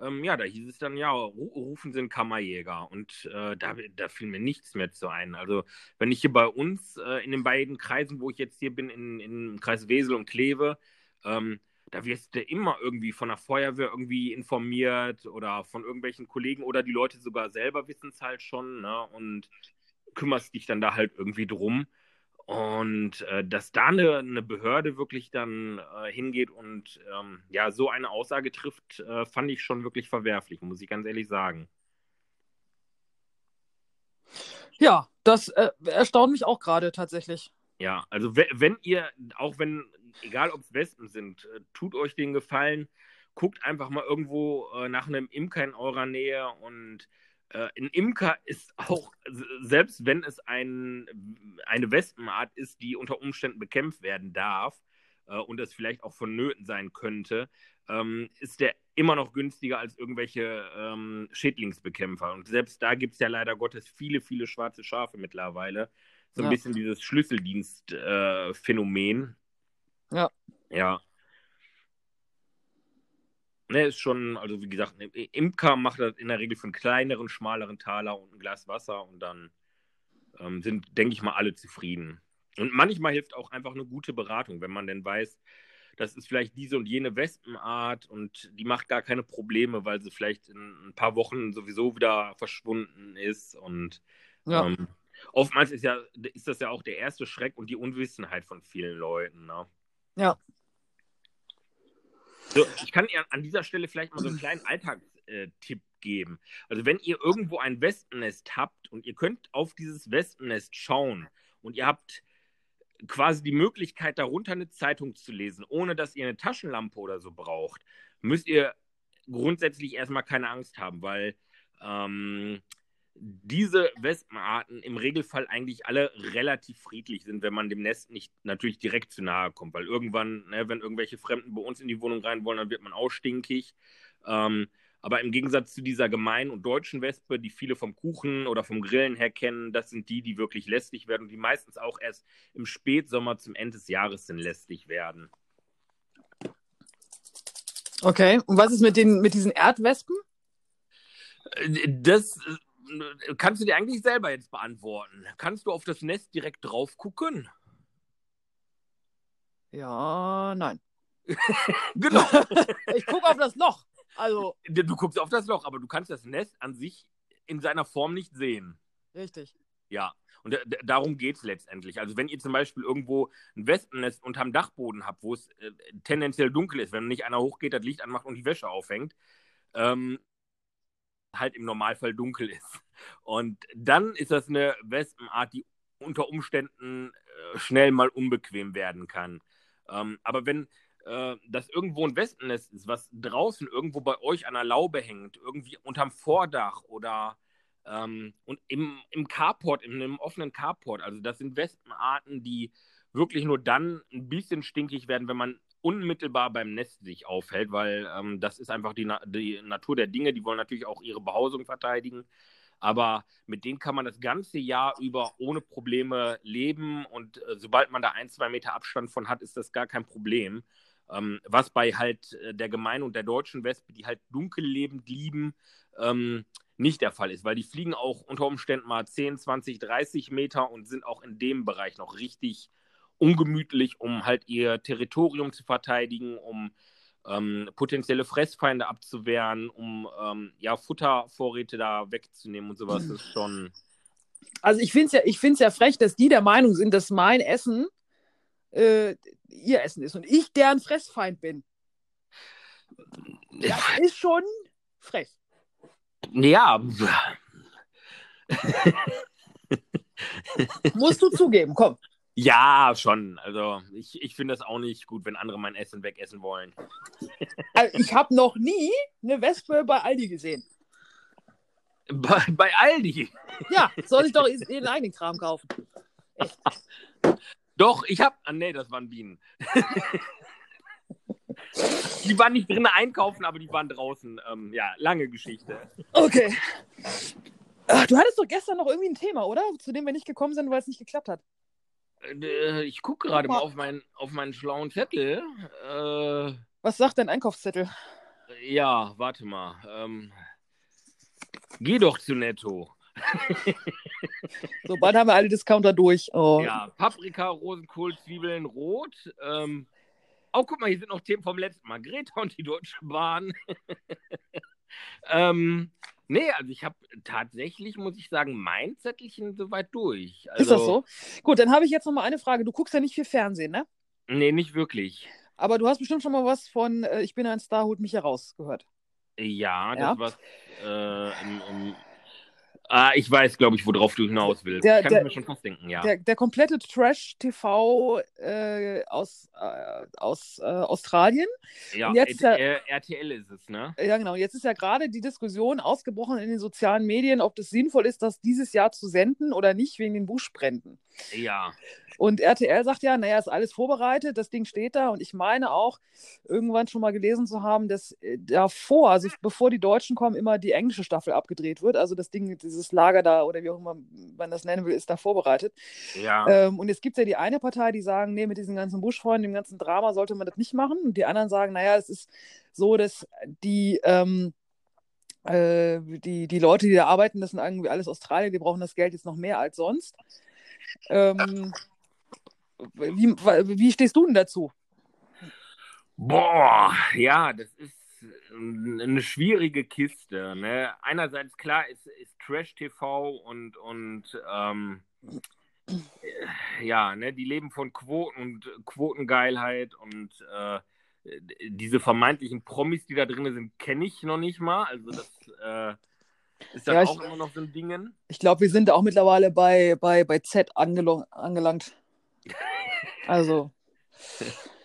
ähm, ja, da hieß es dann, ja, rufen Sie einen Kammerjäger. Und äh, da, da fiel mir nichts mehr zu ein. Also, wenn ich hier bei uns äh, in den beiden Kreisen, wo ich jetzt hier bin, in, in Kreis Wesel und Kleve, ähm, da wirst du immer irgendwie von der Feuerwehr irgendwie informiert oder von irgendwelchen Kollegen oder die Leute sogar selber wissen es halt schon ne? und kümmerst dich dann da halt irgendwie drum. Und äh, dass da eine, eine, Behörde wirklich dann äh, hingeht und ähm, ja, so eine Aussage trifft, äh, fand ich schon wirklich verwerflich, muss ich ganz ehrlich sagen. Ja, das äh, erstaunt mich auch gerade tatsächlich. Ja, also wenn ihr, auch wenn, egal ob es Wespen sind, äh, tut euch den Gefallen, guckt einfach mal irgendwo äh, nach einem Imker in eurer Nähe und äh, ein Imker ist auch, selbst wenn es ein, eine Wespenart ist, die unter Umständen bekämpft werden darf äh, und es vielleicht auch vonnöten sein könnte, ähm, ist der immer noch günstiger als irgendwelche ähm, Schädlingsbekämpfer. Und selbst da gibt es ja leider Gottes viele, viele schwarze Schafe mittlerweile. So ein ja. bisschen dieses Schlüsseldienst-Phänomen. Äh, ja. Ja. Ne, ist schon, also wie gesagt, Imker macht das in der Regel für einen kleineren, schmaleren Taler und ein Glas Wasser und dann ähm, sind, denke ich mal, alle zufrieden. Und manchmal hilft auch einfach eine gute Beratung, wenn man denn weiß, das ist vielleicht diese und jene Wespenart und die macht gar keine Probleme, weil sie vielleicht in ein paar Wochen sowieso wieder verschwunden ist. Und ja. ähm, oftmals ist, ja, ist das ja auch der erste Schreck und die Unwissenheit von vielen Leuten. Ne? Ja, so, ich kann ihr an dieser Stelle vielleicht mal so einen kleinen Alltagstipp geben. Also wenn ihr irgendwo ein Wespennest habt und ihr könnt auf dieses Wespennest schauen und ihr habt quasi die Möglichkeit, darunter eine Zeitung zu lesen, ohne dass ihr eine Taschenlampe oder so braucht, müsst ihr grundsätzlich erstmal keine Angst haben, weil ähm, diese Wespenarten im Regelfall eigentlich alle relativ friedlich sind, wenn man dem Nest nicht natürlich direkt zu nahe kommt, weil irgendwann, ne, wenn irgendwelche Fremden bei uns in die Wohnung rein wollen, dann wird man auch stinkig. Ähm, aber im Gegensatz zu dieser gemeinen und deutschen Wespe, die viele vom Kuchen oder vom Grillen her kennen, das sind die, die wirklich lästig werden und die meistens auch erst im Spätsommer zum Ende des Jahres sind lästig werden. Okay, und was ist mit, den, mit diesen Erdwespen? Äh, das kannst du dir eigentlich selber jetzt beantworten. Kannst du auf das Nest direkt drauf gucken? Ja, nein. genau. ich gucke auf das Loch. Also. Du guckst auf das Loch, aber du kannst das Nest an sich in seiner Form nicht sehen. Richtig. Ja, und darum geht es letztendlich. Also wenn ihr zum Beispiel irgendwo ein Wespennest unterm Dachboden habt, wo es äh, tendenziell dunkel ist, wenn nicht einer hochgeht, das Licht anmacht und die Wäsche aufhängt, ähm, halt im Normalfall dunkel ist. Und dann ist das eine Wespenart, die unter Umständen äh, schnell mal unbequem werden kann. Ähm, aber wenn äh, das irgendwo ein Wespennest ist, was draußen irgendwo bei euch an der Laube hängt, irgendwie unterm Vordach oder ähm, und im, im Carport, in einem offenen Carport, also das sind Wespenarten, die wirklich nur dann ein bisschen stinkig werden, wenn man unmittelbar beim Nest sich aufhält, weil ähm, das ist einfach die, Na die Natur der Dinge. Die wollen natürlich auch ihre Behausung verteidigen. Aber mit denen kann man das ganze Jahr über ohne Probleme leben. Und äh, sobald man da ein, zwei Meter Abstand von hat, ist das gar kein Problem. Ähm, was bei halt äh, der Gemeinde und der deutschen Wespe, die halt dunkel lebend lieben, ähm, nicht der Fall ist, weil die fliegen auch unter Umständen mal 10, 20, 30 Meter und sind auch in dem Bereich noch richtig ungemütlich, um halt ihr Territorium zu verteidigen, um ähm, potenzielle Fressfeinde abzuwehren, um ähm, ja, Futtervorräte da wegzunehmen und sowas. Das ist schon. Also ich finde es ja, ich find's ja frech, dass die der Meinung sind, dass mein Essen äh, ihr Essen ist und ich deren Fressfeind bin. Das ist schon frech. Ja. Musst du zugeben, komm. Ja, schon. Also ich, ich finde das auch nicht gut, wenn andere mein Essen wegessen wollen. Also, ich habe noch nie eine Wespe bei Aldi gesehen. Bei, bei Aldi? Ja, soll ich doch ihren eigenen Kram kaufen. Echt. Doch, ich habe. Ah, nee, das waren Bienen. die waren nicht drinnen einkaufen, aber die waren draußen. Ähm, ja, lange Geschichte. Okay. Ach, du hattest doch gestern noch irgendwie ein Thema, oder? Zu dem wir nicht gekommen sind, weil es nicht geklappt hat. Äh, ich gucke gerade mal auf, mein, auf meinen schlauen Zettel. Äh, Was sagt dein Einkaufszettel? Ja, warte mal. Ähm, geh doch zu Netto. so, bald haben wir alle Discounter durch. Oh. Ja, Paprika, Rosenkohl, Zwiebeln, Rot. Ähm, oh, guck mal, hier sind noch Themen vom letzten Mal. Greta und die Deutsche Bahn. ähm, Nee, also ich habe tatsächlich, muss ich sagen, mein Zettelchen soweit durch. Also, ist das so? Gut, dann habe ich jetzt noch mal eine Frage. Du guckst ja nicht viel Fernsehen, ne? Nee, nicht wirklich. Aber du hast bestimmt schon mal was von äh, Ich bin ein Star, holt mich heraus gehört. Ja, das ja. was äh, im, im Ah, ich weiß, glaube ich, worauf du hinaus willst. Der, ich kann der, mir schon fast denken, ja. Der, der komplette Trash-TV äh, aus, äh, aus äh, Australien. Ja, jetzt RTL ist es, ne? Ja, genau. Jetzt ist ja gerade die Diskussion ausgebrochen in den sozialen Medien, ob das sinnvoll ist, das dieses Jahr zu senden oder nicht, wegen den Buschbränden. Ja. Und RTL sagt ja, naja, ist alles vorbereitet, das Ding steht da. Und ich meine auch, irgendwann schon mal gelesen zu haben, dass äh, davor, also bevor die Deutschen kommen, immer die englische Staffel abgedreht wird. Also das Ding, dieses Lager da oder wie auch immer man das nennen will, ist da vorbereitet. Ja. Ähm, und jetzt gibt es ja die eine Partei, die sagen, nee, mit diesen ganzen Buschfreunden, dem ganzen Drama sollte man das nicht machen. Und die anderen sagen, naja, es ist so, dass die. Ähm, äh, die, die Leute, die da arbeiten, das sind irgendwie alles Australier, die brauchen das Geld jetzt noch mehr als sonst. Ähm, wie, wie stehst du denn dazu? Boah, ja, das ist eine schwierige Kiste. Ne? Einerseits klar ist, ist Trash TV und, und ähm, ja, ne, die leben von Quoten und Quotengeilheit und äh, diese vermeintlichen Promis, die da drin sind, kenne ich noch nicht mal. Also das äh, ist dann ja, auch ich, immer noch so ein Ding. Ich glaube, wir sind auch mittlerweile bei, bei, bei Z angelangt. Also.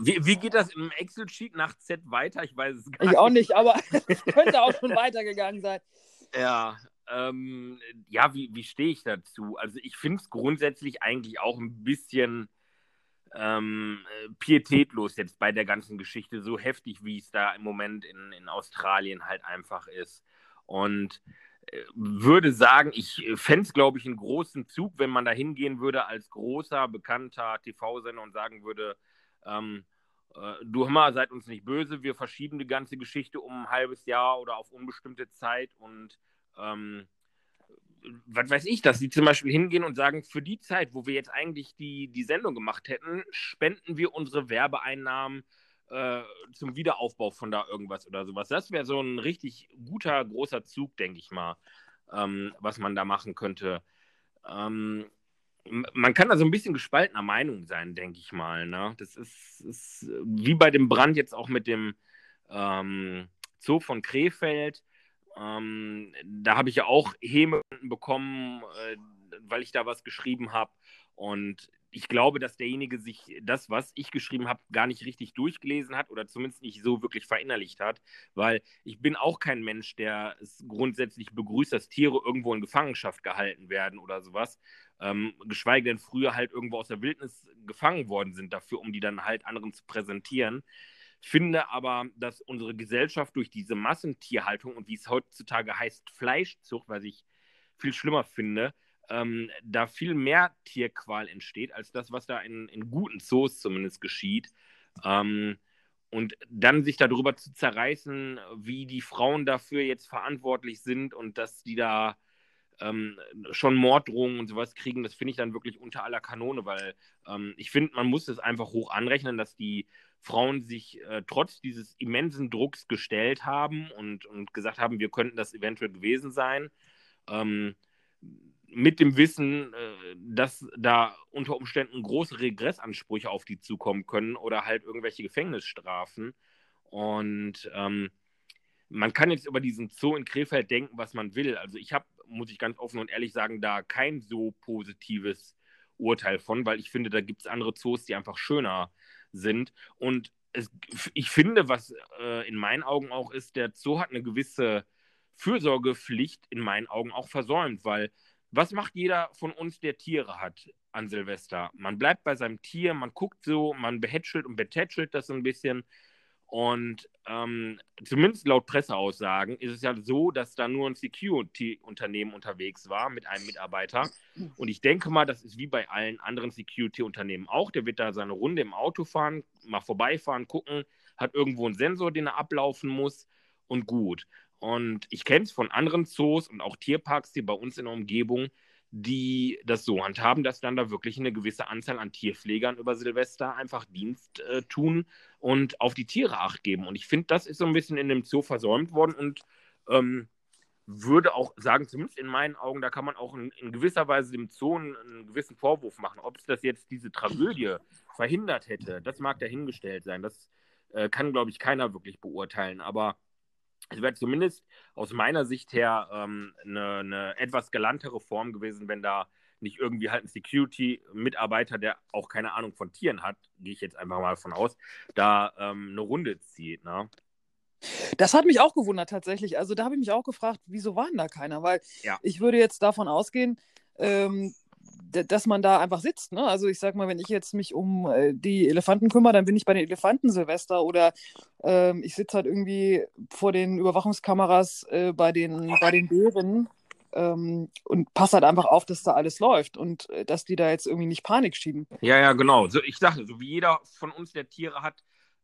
Wie, wie geht das im Excel-Sheet nach Z weiter? Ich weiß es gar nicht. Ich auch nicht, aber es könnte auch schon weitergegangen sein. Ja, ähm, ja, wie, wie stehe ich dazu? Also ich finde es grundsätzlich eigentlich auch ein bisschen ähm, pietätlos jetzt bei der ganzen Geschichte, so heftig, wie es da im Moment in, in Australien halt einfach ist. Und würde sagen, ich fände es, glaube ich, einen großen Zug, wenn man da hingehen würde als großer, bekannter TV-Sender und sagen würde, ähm, äh, du Hammer, seid uns nicht böse, wir verschieben die ganze Geschichte um ein halbes Jahr oder auf unbestimmte Zeit und ähm, was weiß ich, dass sie zum Beispiel hingehen und sagen, für die Zeit, wo wir jetzt eigentlich die, die Sendung gemacht hätten, spenden wir unsere Werbeeinnahmen äh, zum Wiederaufbau von da irgendwas oder sowas. Das wäre so ein richtig guter, großer Zug, denke ich mal, ähm, was man da machen könnte. Ähm, man kann da so ein bisschen gespaltener Meinung sein, denke ich mal. Ne? Das ist, ist, wie bei dem Brand jetzt auch mit dem ähm, Zoo von Krefeld. Ähm, da habe ich ja auch Häme bekommen, äh, weil ich da was geschrieben habe. Und ich glaube, dass derjenige sich das, was ich geschrieben habe, gar nicht richtig durchgelesen hat oder zumindest nicht so wirklich verinnerlicht hat, weil ich bin auch kein Mensch, der es grundsätzlich begrüßt, dass Tiere irgendwo in Gefangenschaft gehalten werden oder sowas, ähm, geschweige denn früher halt irgendwo aus der Wildnis gefangen worden sind dafür, um die dann halt anderen zu präsentieren. Finde aber, dass unsere Gesellschaft durch diese Massentierhaltung und wie es heutzutage heißt, Fleischzucht, was ich viel schlimmer finde, ähm, da viel mehr Tierqual entsteht, als das, was da in, in guten Zoos zumindest geschieht. Ähm, und dann sich darüber zu zerreißen, wie die Frauen dafür jetzt verantwortlich sind und dass die da ähm, schon Morddrohungen und sowas kriegen, das finde ich dann wirklich unter aller Kanone, weil ähm, ich finde, man muss es einfach hoch anrechnen, dass die Frauen sich äh, trotz dieses immensen Drucks gestellt haben und, und gesagt haben, wir könnten das eventuell gewesen sein. Ähm, mit dem Wissen, äh, dass da unter Umständen große Regressansprüche auf die zukommen können oder halt irgendwelche Gefängnisstrafen. Und ähm, man kann jetzt über diesen Zoo in Krefeld denken, was man will. Also ich habe, muss ich ganz offen und ehrlich sagen, da kein so positives Urteil von, weil ich finde, da gibt es andere Zoos, die einfach schöner sind. Und es, ich finde, was äh, in meinen Augen auch ist, der Zoo hat eine gewisse Fürsorgepflicht in meinen Augen auch versäumt, weil was macht jeder von uns, der Tiere hat an Silvester? Man bleibt bei seinem Tier, man guckt so, man behätschelt und betätschelt das so ein bisschen. Und ähm, zumindest laut Presseaussagen ist es ja so, dass da nur ein Security-Unternehmen unterwegs war mit einem Mitarbeiter. Und ich denke mal, das ist wie bei allen anderen Security-Unternehmen auch. Der wird da seine Runde im Auto fahren, mal vorbeifahren, gucken, hat irgendwo einen Sensor, den er ablaufen muss und gut. Und ich kenne es von anderen Zoos und auch Tierparks, die bei uns in der Umgebung, die das so handhaben, dass dann da wirklich eine gewisse Anzahl an Tierpflegern über Silvester einfach Dienst äh, tun und auf die Tiere acht geben. Und ich finde, das ist so ein bisschen in dem Zoo versäumt worden und ähm, würde auch sagen, zumindest in meinen Augen, da kann man auch in, in gewisser Weise dem Zoo einen, einen gewissen Vorwurf machen. Ob es das jetzt diese Tragödie verhindert hätte, das mag dahingestellt sein. Das äh, kann, glaube ich, keiner wirklich beurteilen. Aber es wäre zumindest aus meiner Sicht her ähm, eine, eine, etwas galantere Form gewesen, wenn da nicht irgendwie halt ein Security-Mitarbeiter, der auch keine Ahnung von Tieren hat, gehe ich jetzt einfach mal von aus, da ähm, eine Runde zieht. Ne? Das hat mich auch gewundert tatsächlich. Also da habe ich mich auch gefragt, wieso waren da keiner? Weil ja. ich würde jetzt davon ausgehen, ähm, dass man da einfach sitzt. Ne? Also ich sag mal, wenn ich jetzt mich um äh, die Elefanten kümmere, dann bin ich bei den Elefanten Silvester oder ähm, ich sitze halt irgendwie vor den Überwachungskameras äh, bei, den, bei den Bären ähm, und passe halt einfach auf, dass da alles läuft und äh, dass die da jetzt irgendwie nicht Panik schieben. Ja, ja, genau. So, ich dachte, so wie jeder von uns, der Tiere hat,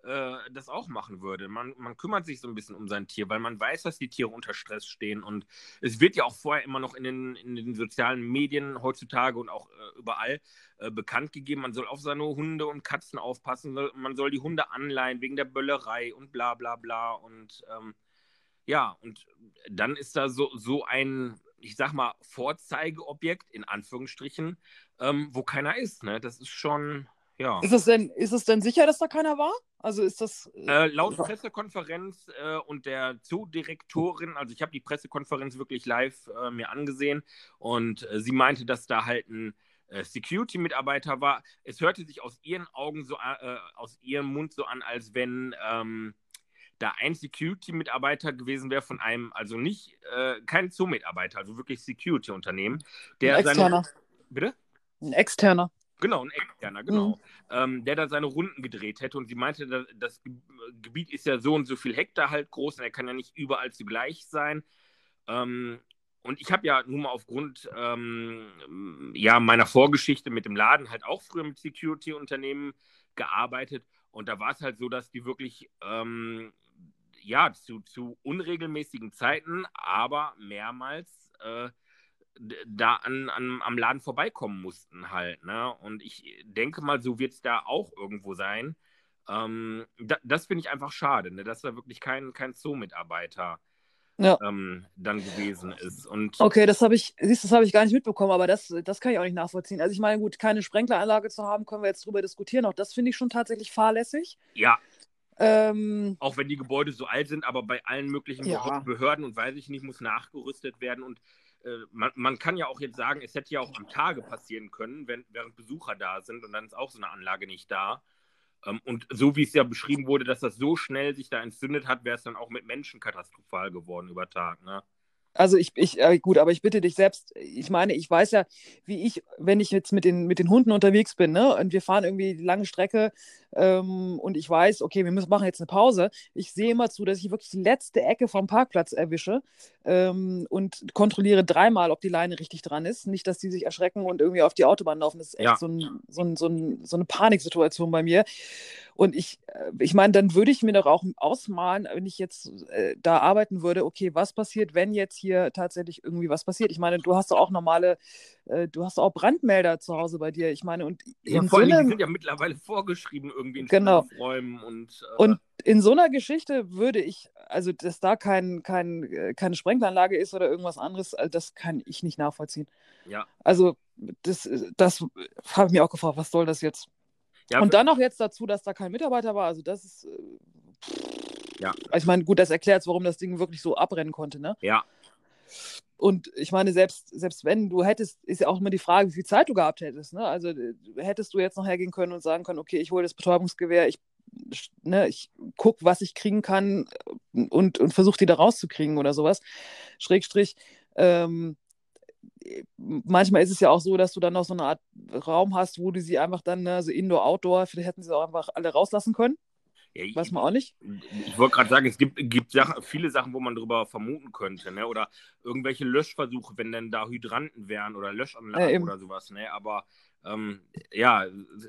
äh, das auch machen würde. Man, man kümmert sich so ein bisschen um sein Tier, weil man weiß, dass die Tiere unter Stress stehen. Und es wird ja auch vorher immer noch in den, in den sozialen Medien heutzutage und auch äh, überall äh, bekannt gegeben, man soll auf seine Hunde und Katzen aufpassen, man soll die Hunde anleihen wegen der Böllerei und bla bla bla. Und ähm, ja, und dann ist da so, so ein, ich sag mal, Vorzeigeobjekt in Anführungsstrichen, ähm, wo keiner ist. Ne? Das ist schon ja. Ist es denn, ist es denn sicher, dass da keiner war? Also ist das. Äh, äh laut Pressekonferenz äh, und der Zoodirektorin, also ich habe die Pressekonferenz wirklich live äh, mir angesehen und äh, sie meinte, dass da halt ein äh, Security-Mitarbeiter war. Es hörte sich aus ihren Augen so, aus ihrem Mund so an, als wenn ähm, da ein Security-Mitarbeiter gewesen wäre von einem, also nicht kein Zoo-Mitarbeiter, also wirklich Security-Unternehmen, der ein externer. seine. Bitte? Ein externer. Genau, ein externer, genau. Mhm. Ähm, der da seine Runden gedreht hätte. Und sie meinte, das, Gebiet ist ja so und so viel Hektar halt groß und er kann ja nicht überall zugleich sein. Ähm, und ich habe ja nun mal aufgrund ähm, ja, meiner Vorgeschichte mit dem Laden halt auch früher mit Security-Unternehmen gearbeitet. Und da war es halt so, dass die wirklich ähm, ja, zu, zu unregelmäßigen Zeiten, aber mehrmals äh, da an, an, am Laden vorbeikommen mussten halt. Ne? Und ich denke mal, so wird es da auch irgendwo sein. Ähm, da, das finde ich einfach schade, ne? dass da wirklich kein, kein Zoo-Mitarbeiter ja. ähm, dann gewesen ist. Und okay, das habe ich, siehst das habe ich gar nicht mitbekommen, aber das, das kann ich auch nicht nachvollziehen. Also ich meine, gut, keine Sprenkleranlage zu haben, können wir jetzt drüber diskutieren. Auch das finde ich schon tatsächlich fahrlässig. Ja. Ähm, auch wenn die Gebäude so alt sind, aber bei allen möglichen ja. Behörden und weiß ich nicht, muss nachgerüstet werden. Und man, man, kann ja auch jetzt sagen, es hätte ja auch am Tage passieren können, wenn, während Besucher da sind und dann ist auch so eine Anlage nicht da. Ähm, und so wie es ja beschrieben wurde, dass das so schnell sich da entzündet hat, wäre es dann auch mit Menschen katastrophal geworden über Tag. Ne? Also ich, ich äh, gut, aber ich bitte dich selbst, ich meine, ich weiß ja, wie ich, wenn ich jetzt mit den, mit den Hunden unterwegs bin, ne, und wir fahren irgendwie die lange Strecke ähm, und ich weiß, okay, wir müssen machen jetzt eine Pause, ich sehe immer zu, dass ich wirklich die letzte Ecke vom Parkplatz erwische ähm, und kontrolliere dreimal, ob die Leine richtig dran ist. Nicht, dass die sich erschrecken und irgendwie auf die Autobahn laufen. Das ist echt ja. so, ein, so, ein, so, ein, so eine Paniksituation bei mir. Und ich, äh, ich meine, dann würde ich mir doch auch ausmalen, wenn ich jetzt äh, da arbeiten würde, okay, was passiert, wenn jetzt hier tatsächlich irgendwie was passiert? Ich meine, du hast doch auch normale, äh, du hast auch Brandmelder zu Hause bei dir. Ich meine, und ja, vor so allem, die sind ja mittlerweile vorgeschrieben irgendwie in Genau. Räumen und, äh, und in so einer Geschichte würde ich, also dass da kein, kein, äh, keine Sprenkleranlage ist oder irgendwas anderes, also das kann ich nicht nachvollziehen. ja. Also das, das habe ich mir auch gefragt, was soll das jetzt? Ja. Und dann noch jetzt dazu, dass da kein Mitarbeiter war, also das ist, äh, Ja. also ich meine, gut, das erklärt, warum das Ding wirklich so abrennen konnte, ne? ja, Und ich meine, selbst, selbst wenn du hättest, ist ja auch immer die Frage, wie viel Zeit du gehabt hättest. Ne? Also äh, hättest du jetzt noch hergehen können und sagen können, okay, ich hole das Betäubungsgewehr, ich, ne, ich gucke, was ich kriegen kann und, und versuche die da rauszukriegen oder sowas. Schrägstrich, ähm, manchmal ist es ja auch so, dass du dann noch so eine Art Raum hast, wo du sie einfach dann, ne, so Indoor, Outdoor, vielleicht hätten sie auch einfach alle rauslassen können. ja ich, Weiß man auch nicht. Ich wollte gerade sagen, es gibt, gibt Sachen, viele Sachen, wo man drüber vermuten könnte, ne? Oder irgendwelche Löschversuche, wenn denn da Hydranten wären oder Löschanlagen Ja, oder sowas, ne? Aber ähm, ja,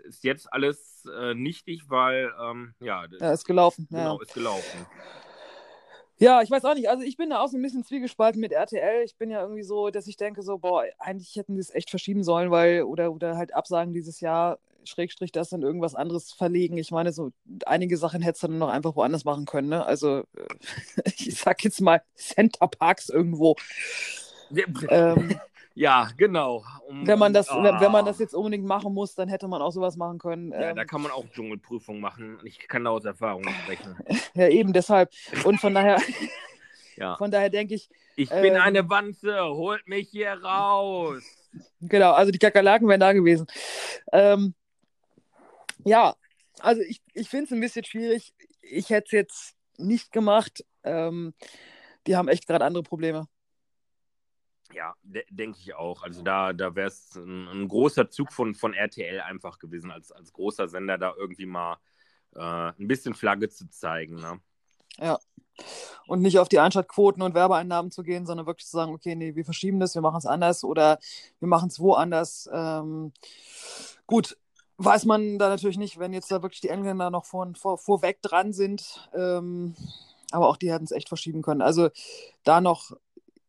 ist jetzt alles äh, nichtig, weil ähm, ja, Ja, ist gelaufen. Ja. genau, ist gelaufen. Ja, ich weiß auch nicht. Also ich bin da auch so ein bisschen zwiegespalten mit RTL. Ich bin ja irgendwie so, dass ich denke so, boah, eigentlich hätten die es echt verschieben sollen, weil, oder, oder halt absagen dieses Jahr, Schrägstrich, das dann irgendwas anderes verlegen. Ich meine, so einige Sachen hättest du dann noch einfach woanders machen können, ne? Also, äh, ich sag jetzt mal Center Parks irgendwo. Ähm, Ja, genau. Um, wenn man das, ah. wenn, man das jetzt unbedingt machen muss, dann hätte man auch sowas machen können. Ja, Ähm, da kann man auch Dschungelprüfung machen. Ich kann da aus Erfahrung sprechen. ja, eben deshalb. Und von daher, Ja. von daher denke ich, Ich bin Ähm. eine Wanze, holt mich hier raus. Genau, also die Kakerlaken wären da gewesen. Ähm, ja, also ich, ich finde es ein bisschen schwierig. Ich hätte es jetzt nicht gemacht. Ähm, die haben echt gerade andere Probleme. Ja, de denke ich auch. Also da, da wäre es ein, ein großer Zug von, von RTL einfach gewesen, als, als großer Sender da irgendwie mal äh, ein bisschen Flagge zu zeigen. Ne? Und nicht auf die Einschaltquoten und Werbeeinnahmen zu gehen, sondern wirklich zu sagen, okay, nee, wir verschieben das, wir machen es anders oder wir machen es woanders. Ähm, gut, weiß man da natürlich nicht, wenn jetzt da wirklich die Engländer noch vor, vor, vorweg dran sind. Ähm, aber auch die hätten es echt verschieben können. Also da noch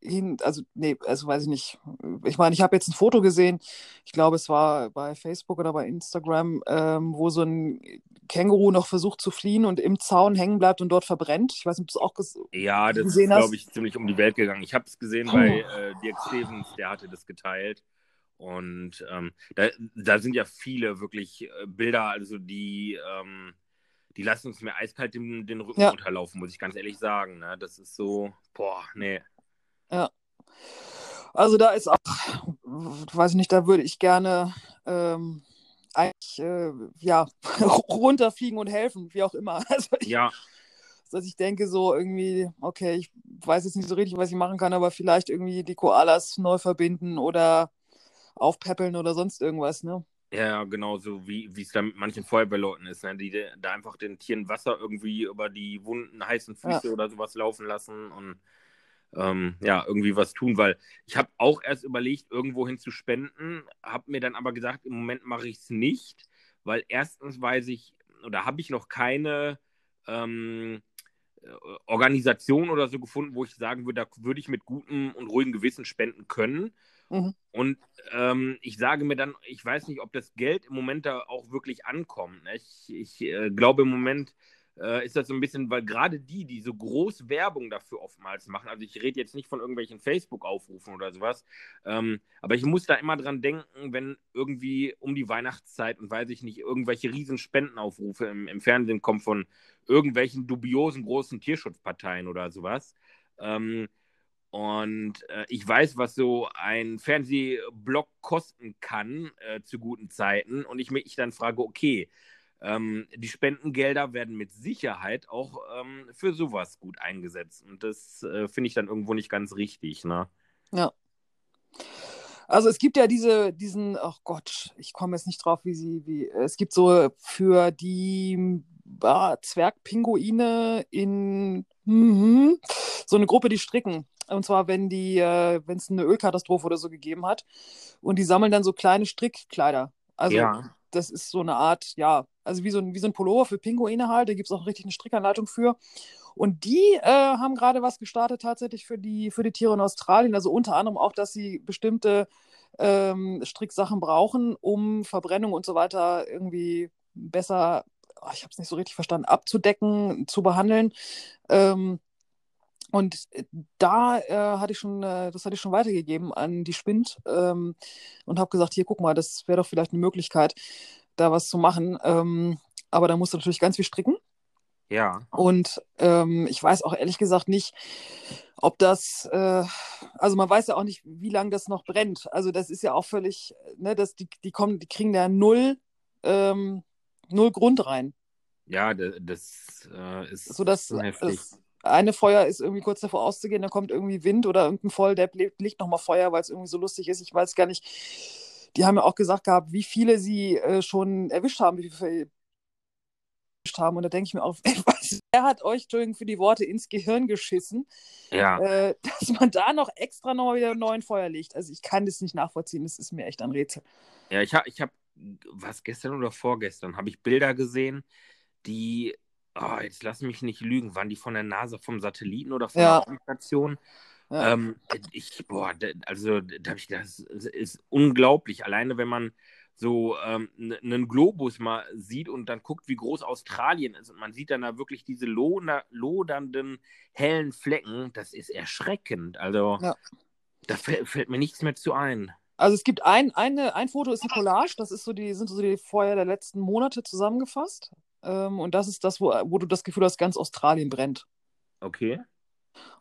hin, also nee, also weiß ich nicht. Ich meine, ich habe jetzt ein Foto gesehen, ich glaube, es war bei Facebook oder bei Instagram, ähm, wo so ein Känguru noch versucht zu fliehen und im Zaun hängen bleibt und dort verbrennt. Ich weiß nicht, ob du es auch ges Ja, das ist, gesehen hast. glaube ich, ziemlich um die Welt gegangen. Ich habe es gesehen Puh. bei äh, Dirk Stevens, der hatte das geteilt. Und ähm, da, da sind ja viele wirklich äh, Bilder, also die, ähm, die lassen uns mir eiskalt den, den Rücken Ja. runterlaufen, muss ich ganz ehrlich sagen. Ne? Das ist so, boah, nee. Also da ist auch, weiß ich nicht, da würde ich gerne ähm, eigentlich äh, ja runterfliegen und helfen, wie auch immer. Also ich, Ja, dass ich denke so irgendwie, okay, ich weiß jetzt nicht so richtig, was ich machen kann, aber vielleicht irgendwie die Koalas neu verbinden oder aufpäppeln oder sonst irgendwas, ne? Ja, genau so wie es da mit manchen Feuerwehrleuten ist, ne? die da einfach den Tieren Wasser irgendwie über die wunden, heißen Füße oder sowas laufen lassen und ähm, ja, irgendwie was tun, weil ich habe auch erst überlegt, irgendwo hin zu spenden, habe mir dann aber gesagt, im Moment mache ich es nicht, weil erstens weiß ich oder habe ich noch keine ähm, äh, Organisation oder so gefunden, wo ich sagen würde, da würde ich mit gutem und ruhigem Gewissen spenden können. Mhm. Und ähm, ich sage mir dann, ich weiß nicht, ob das Geld im Moment da auch wirklich ankommt. Ne? Ich, ich äh, glaube, im Moment äh, ist das so ein bisschen, weil gerade die, die so groß Werbung dafür oftmals machen, also ich rede jetzt nicht von irgendwelchen Facebook-Aufrufen oder sowas, ähm, aber ich muss da immer dran denken, wenn irgendwie um die Weihnachtszeit und weiß ich nicht, irgendwelche riesen Spendenaufrufe im, im Fernsehen kommen von irgendwelchen dubiosen großen Tierschutzparteien oder sowas. Ähm, und äh, ich weiß, was so ein Fernsehblock kosten kann äh, zu guten Zeiten. Und ich mich dann frage, okay, ähm, die Spendengelder werden mit Sicherheit auch ähm, für sowas gut eingesetzt. Und das äh, finde ich dann irgendwo nicht ganz richtig. Ne? Also es gibt ja diese, diesen, ach Gott, ich komme jetzt nicht drauf, wie sie, wie, es gibt so für die ah, Zwergpinguine in mhm, so eine Gruppe, die stricken. Und zwar, wenn die, äh, wenn es eine Ölkatastrophe oder so gegeben hat. Und die sammeln dann so kleine Strickkleider. Also ja, das ist so eine Art, ja, also wie so ein, wie so ein Pullover für Pinguine halt. Da gibt es auch richtig eine Strickanleitung für. Und die äh, haben gerade was gestartet tatsächlich für die, für die Tiere in Australien. Also unter anderem auch, dass sie bestimmte ähm, Stricksachen brauchen, um Verbrennung und so weiter irgendwie besser, oh, ich habe es nicht so richtig verstanden, abzudecken, zu behandeln. Ähm, und da äh, hatte ich schon, äh, das hatte ich schon weitergegeben an die Spind ähm, und habe gesagt, hier guck mal, das wäre doch vielleicht eine Möglichkeit, da was zu machen. Ähm, aber da musst du natürlich ganz viel stricken. Ja. Und ähm, ich weiß auch ehrlich gesagt nicht, ob das, äh, also man weiß ja auch nicht, wie lange das noch brennt. Also das ist ja auch völlig, ne, dass die, die kommen, die kriegen da null, ähm, null Grund rein. Ja, das, das äh, ist so dass, das eine Feuer ist irgendwie kurz davor auszugehen, dann kommt irgendwie Wind oder irgendein Voll, der legt nochmal Feuer, weil es irgendwie so lustig ist. Ich weiß gar nicht. Die haben ja auch gesagt gehabt, wie viele sie äh, schon erwischt haben, wie viele haben. Und da denke ich mir auch, wer hat euch, Entschuldigung für die Worte, ins Gehirn geschissen, ja. äh, dass man da noch extra nochmal wieder einen neuen Feuer legt. Also ich kann das nicht nachvollziehen, das ist mir echt ein Rätsel. Ja, ich habe, ich hab, was gestern oder vorgestern, habe ich Bilder gesehen, die, oh, jetzt lass mich nicht lügen, waren die von der NASA, vom Satelliten oder von Ja. der Station? Ja. Ähm, ich, boah, also da ich das ist- unglaublich. Alleine wenn man so ähm, einen Globus mal sieht und dann guckt, wie groß Australien ist und man sieht dann da wirklich diese loder, lodernden hellen Flecken, das ist erschreckend. Also Ja. da fällt, fällt mir nichts mehr zu ein. Also es gibt ein, eine, ein Foto, ist eine Collage, das ist so die, sind so die Feuer der letzten Monate zusammengefasst. Ähm, und das ist das, wo, wo du das Gefühl hast, ganz Australien brennt. Okay.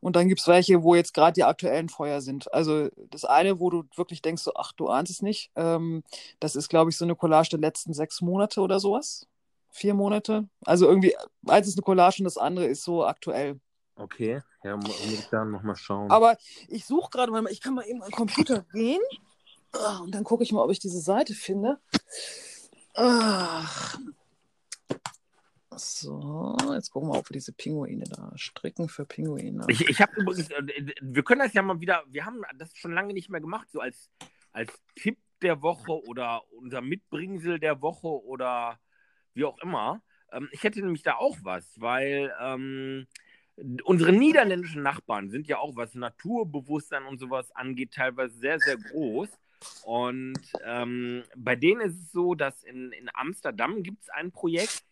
Und dann gibt es welche, wo jetzt gerade die aktuellen Feuer sind. Also das eine, wo du wirklich denkst, so, ach, du ahnst es nicht. Ähm, das ist, glaube ich, so eine Collage der letzten sechs Monate oder sowas. Vier Monate. Also irgendwie, eins ist eine Collage und das andere ist so aktuell. Okay. Ja, mu- muss ich da nochmal schauen. Aber ich suche gerade mal, ich kann mal eben am Computer gehen Ah, und dann gucke ich mal, ob ich diese Seite finde. Ach. So, jetzt gucken wir, ob wir diese Pinguine da stricken für Pinguine. Ich, ich habe übrigens, äh, wir können das ja mal wieder, wir haben das schon lange nicht mehr gemacht, so als, als Tipp der Woche oder unser Mitbringsel der Woche oder wie auch immer. Ähm, ich hätte nämlich da auch was, weil ähm, unsere niederländischen Nachbarn sind ja auch, was Naturbewusstsein und sowas angeht, teilweise sehr, sehr groß. Und ähm, bei denen ist es so, dass in, in Amsterdam gibt es ein Projekt,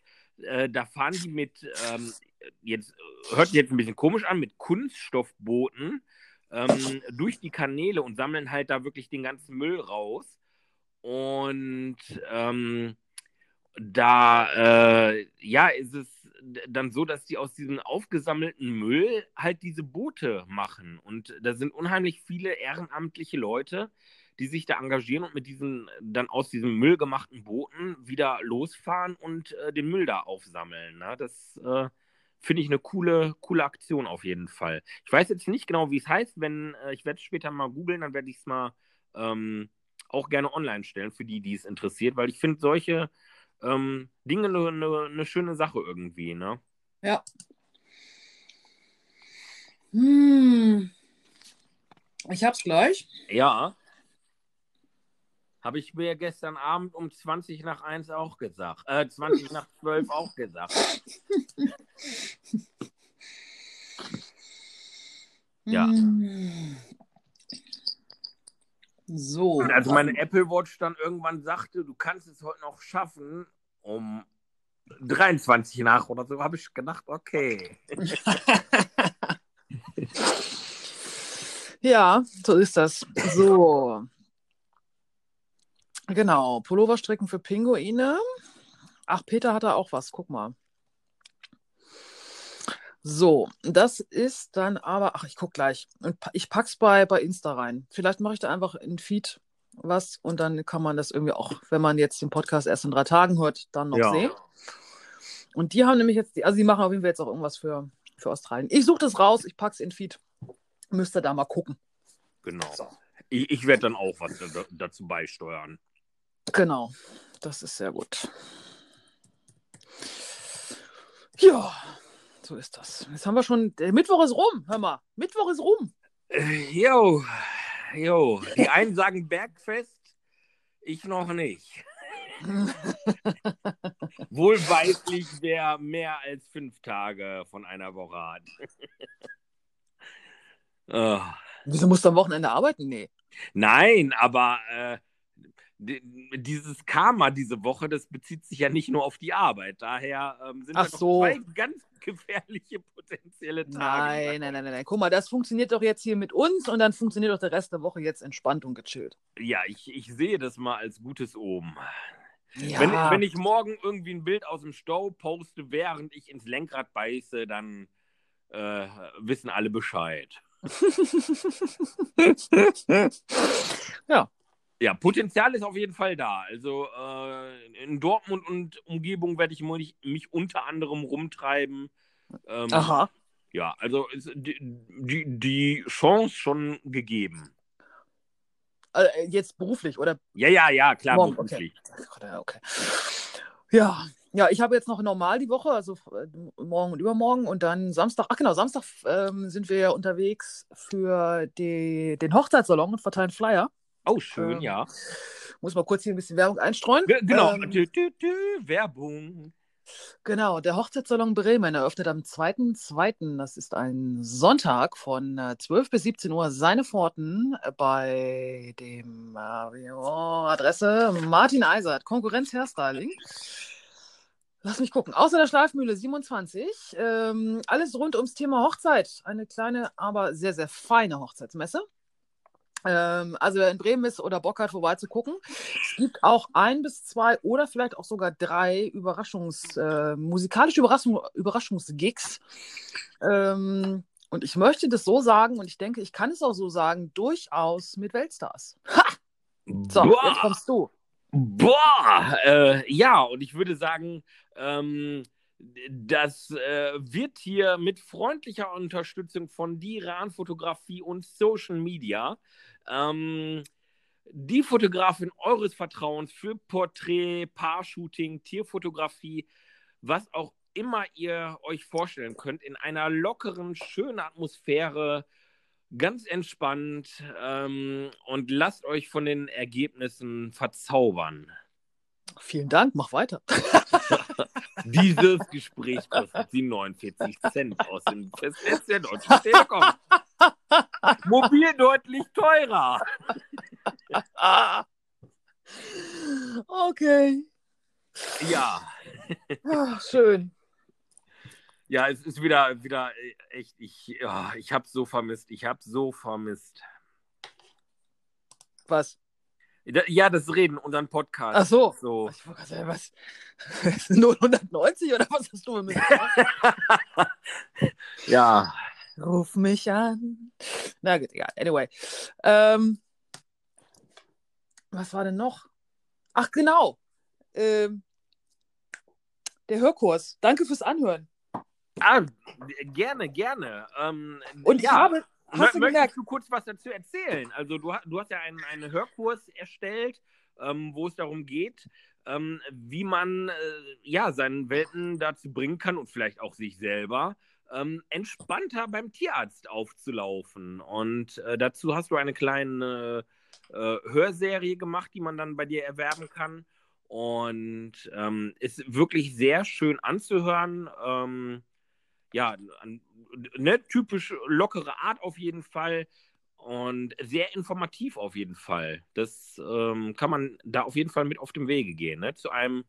äh, da fahren die mit, ähm, jetzt hört jetzt ein bisschen komisch an, mit Kunststoffbooten ähm, durch die Kanäle und sammeln halt da wirklich den ganzen Müll raus. Und ähm, da, äh, ja, ist es dann so, dass die aus diesem aufgesammelten Müll halt diese Boote machen. Und da sind unheimlich viele ehrenamtliche Leute, die sich da engagieren und mit diesen dann aus diesem Müll gemachten Booten wieder losfahren und äh, den Müll da aufsammeln. Ne? Das äh, finde ich eine coole, coole Aktion auf jeden Fall. Ich weiß jetzt nicht genau, wie es heißt. Wenn äh, ich werde es später mal googeln, dann werde ich es mal ähm, auch gerne online stellen für die, die es interessiert, weil ich finde solche ähm, Dinge eine ne, ne schöne Sache irgendwie. Ne? Ja. Hm. Ich hab's gleich. Ja. Habe ich mir gestern Abend um 20 nach 1 auch gesagt. Äh, 20 nach 12 auch gesagt. Ja. So. Und als meine Apple Watch dann irgendwann sagte, du kannst es heute noch schaffen, um 23 nach oder so, habe ich gedacht, okay. Ja, so ist das. So. Genau, Pulloverstricken für Pinguine. Ach, Peter hatte auch was, guck mal. So, das ist dann aber, ach, ich guck gleich. Und Ich pack's bei, bei Insta rein. Vielleicht mache ich da einfach in Feed was und dann kann man das irgendwie auch, wenn man jetzt den Podcast erst in drei Tagen hört, dann noch Ja. sehen. Und die haben nämlich jetzt, die, also die machen auf jeden Fall jetzt auch irgendwas für, für Australien. Ich suche das raus, ich pack's in Feed. Müsst ihr da mal gucken. Genau. So. Ich, ich werde dann auch was da, dazu beisteuern. Genau, das ist sehr gut. Ja, so ist das. Jetzt haben wir schon, der Mittwoch ist rum, hör mal. Mittwoch ist rum. Äh, Jo, jo. Die einen sagen Bergfest, ich noch nicht. Wohlweislich, wer mehr als fünf Tage von einer Woche hat. oh. Wieso musst du am Wochenende arbeiten? Nee. Nein, aber äh, dieses Karma diese Woche, das bezieht sich ja nicht nur auf die Arbeit. Daher ähm, sind Ach das so. zwei ganz gefährliche potenzielle Tage. Nein, nein, nein, nein, nein. Guck mal, das funktioniert doch jetzt hier mit uns und dann funktioniert doch der Rest der Woche jetzt entspannt und gechillt. Ja, ich, ich sehe das mal als gutes Omen. Ja. Wenn, wenn ich morgen irgendwie ein Bild aus dem Stau poste, während ich ins Lenkrad beiße, dann äh, wissen alle Bescheid. ja. Ja, Potenzial ist auf jeden Fall da. Also äh, in Dortmund und Umgebung werde ich mich, mich unter anderem rumtreiben. Ähm, Aha. Ja, also ist die, die, die Chance schon gegeben. Äh, jetzt beruflich oder? Ja, ja, ja, klar, Morgen, beruflich. Ja, okay. Ja, ja, ich habe jetzt noch normal die Woche, also äh, morgen und übermorgen und dann Samstag, ach genau, Samstag ähm, sind wir ja unterwegs für die, den Hochzeitssalon und verteilen Flyer. Oh, schön, Ähm, ja. Muss mal kurz hier ein bisschen Werbung einstreuen. Ge- Genau, Ähm, dü, dü, dü, Werbung. Genau, der Hochzeitssalon Bremen eröffnet am 2.2., das ist ein Sonntag von äh, 12 bis 17 Uhr seine Pforten äh, bei dem äh, oh, Adresse Martin Eisert, Konkurrenz Hairstyling. Lass mich gucken. Außer der Schleifmühle 27. Ähm, alles rund ums Thema Hochzeit. Eine kleine, aber sehr, sehr feine Hochzeitsmesse. Ähm, also wer in Bremen ist oder Bock hat, vorbeizugucken. Es gibt auch ein bis zwei oder vielleicht auch sogar drei Überraschungs, äh, musikalische Überraschung, Überraschungsgigs. Ähm, und ich möchte das so sagen, und ich denke, ich kann es auch so sagen, durchaus mit Weltstars. Ha! So, Boah. jetzt kommst du. Boah, äh, ja, und ich würde sagen, ähm, das äh, wird hier mit freundlicher Unterstützung von Diran Fotografie und Social Media ähm, die Fotografin eures Vertrauens für Porträt, Paar-Shooting, Tierfotografie, was auch immer ihr euch vorstellen könnt, in einer lockeren, schönen Atmosphäre, ganz entspannt ähm, und lasst euch von den Ergebnissen verzaubern. Vielen Dank, mach weiter. Dieses Gespräch kostet sie 49 Cent aus dem Festnetz der Deutschen Telekom. Mobil deutlich teurer. Okay. Ja, Ah, schön. ja, es ist wieder, wieder äh, echt, ich, ja, ich habe so vermisst, ich habe so vermisst. Was? Ja, das Reden, unseren Podcast. Ach so. so. Ich wollte gerade sagen, was? 090 oder was hast du mit mir? Ja, Ruf mich an. Na gut, egal. Anyway. Ähm, was war denn noch? Ach, genau. Ähm, der Hörkurs. Danke fürs Anhören. ah, gerne, gerne. Ähm, Und ich ja. habe, hast du gemerkt, Möchtest du kurz was dazu erzählen? Also du, du hast ja einen, einen Hörkurs erstellt, ähm, wo es darum geht, ähm, wie man äh, ja, seinen Welpen dazu bringen kann und vielleicht auch sich selber, ähm, entspannter beim Tierarzt aufzulaufen. Und äh, dazu hast du eine kleine äh, Hörserie gemacht, die man dann bei dir erwerben kann. Und ähm, ist wirklich sehr schön anzuhören. Ähm, ja, ne, typisch lockere Art auf jeden Fall und sehr informativ auf jeden Fall. Das ähm, kann man da auf jeden Fall mit auf dem Wege gehen. Ne? Zu einem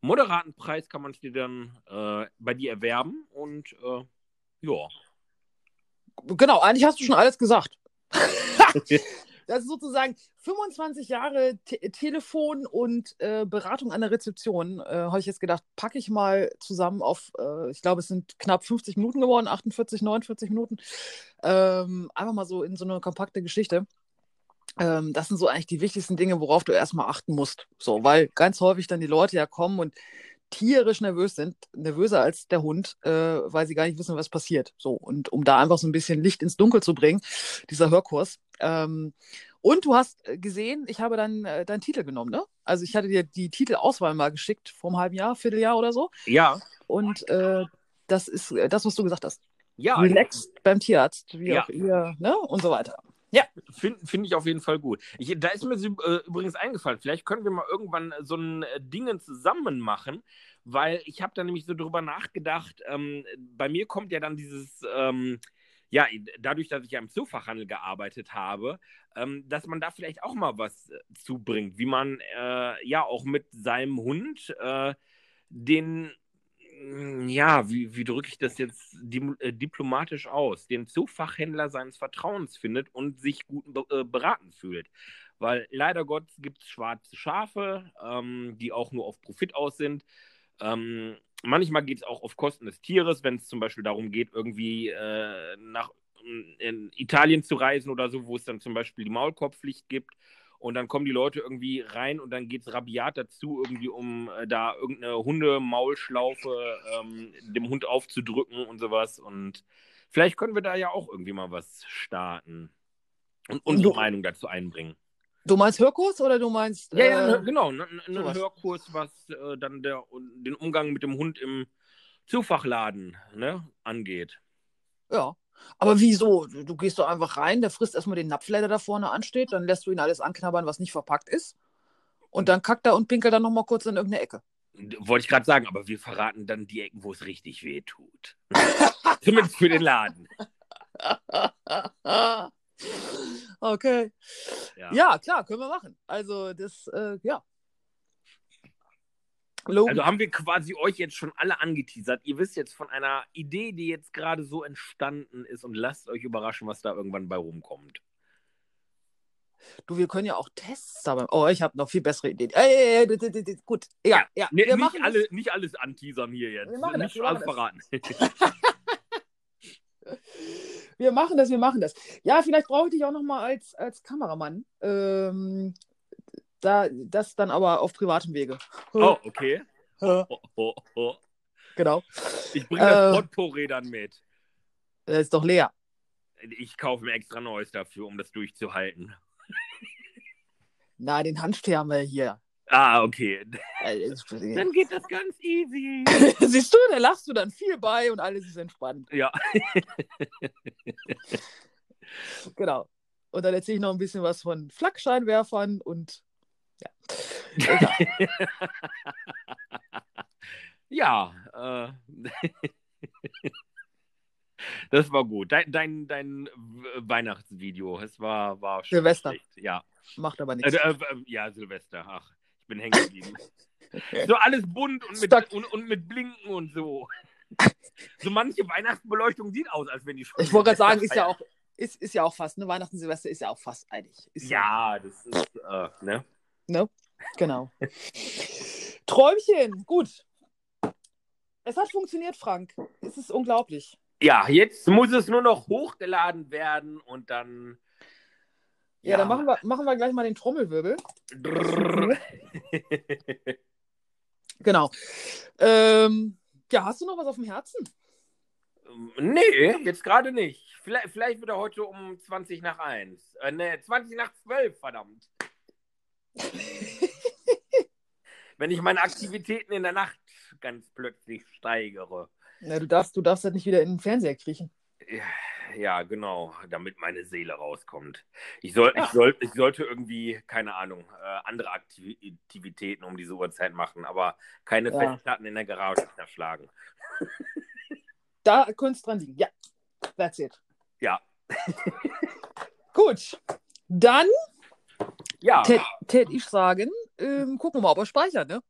moderaten Preis kann man es dir dann äh, bei dir erwerben und äh, ja. genau, eigentlich hast du schon alles gesagt. Das ist sozusagen 25 Jahre Te Telefon und äh, Beratung an der Rezeption. Äh, Habe ich jetzt gedacht, packe ich mal zusammen auf, äh, ich glaube, es sind knapp 50 Minuten geworden, 48, 49 Minuten. Ähm, einfach mal so in so eine kompakte Geschichte. Ähm, das sind so eigentlich die wichtigsten Dinge, worauf du erstmal achten musst. So, weil ganz häufig dann die Leute ja kommen und tierisch nervös sind, nervöser als der Hund, äh, weil sie gar nicht wissen, was passiert. So, und um da einfach so ein bisschen Licht ins Dunkel zu bringen, dieser Hörkurs. Ähm, und du hast äh, gesehen, ich habe dann äh, deinen Titel genommen, ne? Also ich hatte dir die Titelauswahl mal geschickt vor einem halben Jahr, Vierteljahr oder so. Ja, Und äh, das ist äh, das, was du gesagt hast. ja. Relaxed beim Tierarzt, wie Ja. auch ihr, ne? Und so weiter. Ja. Finde find ich auf jeden Fall gut. Ich, da ist mir äh, übrigens eingefallen, vielleicht können wir mal irgendwann so ein äh, Dingen zusammen machen, weil ich habe da nämlich so drüber nachgedacht, ähm, bei mir kommt ja dann dieses, ähm, ja, dadurch, dass ich ja im Zoofachhandel gearbeitet habe, ähm, dass man da vielleicht auch mal was äh, zubringt, wie man äh, ja auch mit seinem Hund äh, den ja, wie, wie drücke ich das jetzt äh, diplomatisch aus, den Zoofachhändler seines Vertrauens findet und sich gut äh, beraten fühlt. Weil leider Gott gibt es schwarze Schafe, ähm, die auch nur auf Profit aus sind. Ähm, manchmal geht es auch auf Kosten des Tieres, wenn es zum Beispiel darum geht, irgendwie äh, nach Italien zu reisen oder so, wo es dann zum Beispiel die Maulkorbpflicht gibt und dann kommen die Leute irgendwie rein und dann geht es rabiat dazu, irgendwie um äh, da irgendeine Hundemaulschlaufe ähm, dem Hund aufzudrücken und sowas. Und vielleicht können wir da ja auch irgendwie mal was starten und unsere du, Meinung dazu einbringen. Du meinst Hörkurs oder du meinst. Ja, ja äh, genau, ein Hörkurs, was äh, dann der, den Umgang mit dem Hund im Zufachladen ne, angeht. Ja, aber wieso? Du, du gehst doch einfach rein, der frisst erstmal den Napfler, der da vorne ansteht, dann lässt du ihn alles anknabbern, was nicht verpackt ist. Und dann kackt er und pinkelt dann nochmal kurz in irgendeine Ecke. Wollte ich gerade sagen, aber wir verraten dann die Ecken, wo es richtig weh tut. Zumindest für den Laden. okay. Ja. ja. klar, können wir machen. Also, das, äh, ja. Logisch. Also haben wir quasi euch jetzt schon alle angeteasert. Ihr wisst jetzt von einer Idee, die jetzt gerade so entstanden ist und lasst euch überraschen, was da irgendwann bei rumkommt. Du, wir können ja auch Tests dabei. Oh, ich habe noch viel bessere Ideen. Äh, äh, äh, gut, ja, ja. Nee, wir nicht, alle, das. nicht alles anteasern hier jetzt. Wir machen nicht das, alles verraten. wir machen das, wir machen das. Ja, vielleicht brauche ich dich auch noch mal als, als Kameramann. Ähm, da, das dann aber auf privatem Wege. Oh, okay. Oh, oh, oh. Genau. Ich bringe das äh, Potpourri dann mit. Das ist doch leer. Ich kaufe mir extra Neues dafür, um das durchzuhalten. Na, den Handschuh haben wir hier. Ah, okay. Äh, dann geht das ganz easy. Siehst du, da lachst du dann viel bei und alles ist entspannt. Ja. genau. Und dann erzähle ich noch ein bisschen was von Flakscheinwerfern und Ja. ja, äh, das war gut. Dein, dein, dein Weihnachtsvideo, es war, war schon Silvester. Schlecht. Ja. Macht aber nichts. Äh, äh, ja, Silvester. Ach, ich bin hängen geblieben. so alles bunt und mit, und, und mit Blinken und so. So manche Weihnachtsbeleuchtung sieht aus, als wenn die schon. Ich wollte gerade sagen, ist ja auch, ist, ist ja auch fast, ne? Weihnachten, Silvester ist ja auch fast einig. Ist ja, ja, das ist, äh, ne? Ne? Genau. Träumchen, gut. Es hat funktioniert, Frank. Es ist unglaublich. Ja, jetzt muss es nur noch hochgeladen werden und dann. Ja, ja dann machen wir, machen wir gleich mal den Trommelwirbel. genau. Ähm, ja, hast du noch was auf dem Herzen? Nee, jetzt gerade nicht. Vielleicht, vielleicht wieder heute um 20 nach 1. Äh, ne, 20 nach 12, verdammt. Wenn ich meine Aktivitäten in der Nacht ganz plötzlich steigere. Na, du darfst, du darfst halt nicht wieder in den Fernseher kriechen. Ja, genau, damit meine Seele rauskommt. Ich, soll, ja. ich, soll, ich sollte irgendwie, keine Ahnung, äh, andere Aktivitäten um diese Uhrzeit machen, aber keine ja. Festplatten in der Garage zerschlagen. Da es dran liegen. Ja, that's it. Ja. Gut, dann ja. Tät ich sagen, ähm, gucken wir mal, ob er speichert, ne?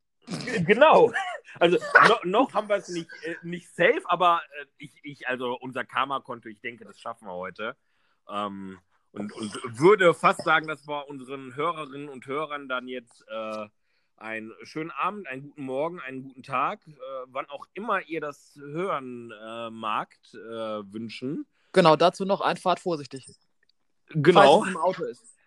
Genau. Also no, noch haben wir es nicht, äh, nicht safe, aber äh, ich, ich, also unser Karma-Konto, ich denke, das schaffen wir heute. Ähm, und, und würde fast sagen, dass wir unseren Hörerinnen und Hörern dann jetzt äh, einen schönen Abend, einen guten Morgen, einen guten Tag, äh, wann auch immer ihr das hören äh, magt, äh, wünschen. Genau, dazu noch Einfahrt vorsichtig. Genau. Falls es im Auto ist.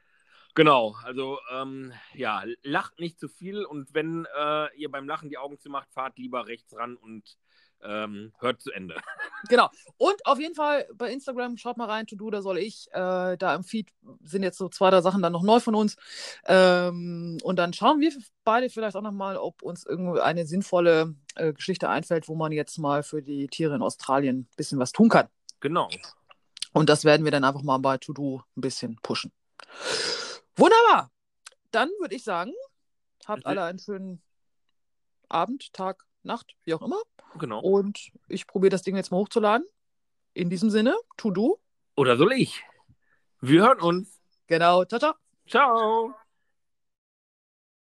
Genau, also ähm, ja, lacht nicht zu viel und wenn äh, ihr beim Lachen die Augen zumacht, fahrt lieber rechts ran und ähm, hört zu Ende. Genau. Und auf jeden Fall bei Instagram, schaut mal rein, to do, da soll ich. Äh, da im Feed sind jetzt so zwei, drei Sachen dann noch neu von uns. Ähm, und dann schauen wir beide vielleicht auch nochmal, ob uns irgendeine sinnvolle äh, Geschichte einfällt, wo man jetzt mal für die Tiere in Australien ein bisschen was tun kann. Genau. Und das werden wir dann einfach mal bei To-Do ein bisschen pushen. Wunderbar. Dann würde ich sagen, habt alle einen schönen Abend, Tag, Nacht, wie auch immer. Genau. Und ich probiere das Ding jetzt mal hochzuladen. In diesem Sinne, To-Do. Oder soll ich? Wir hören uns. Genau. Ciao, ciao. Ciao.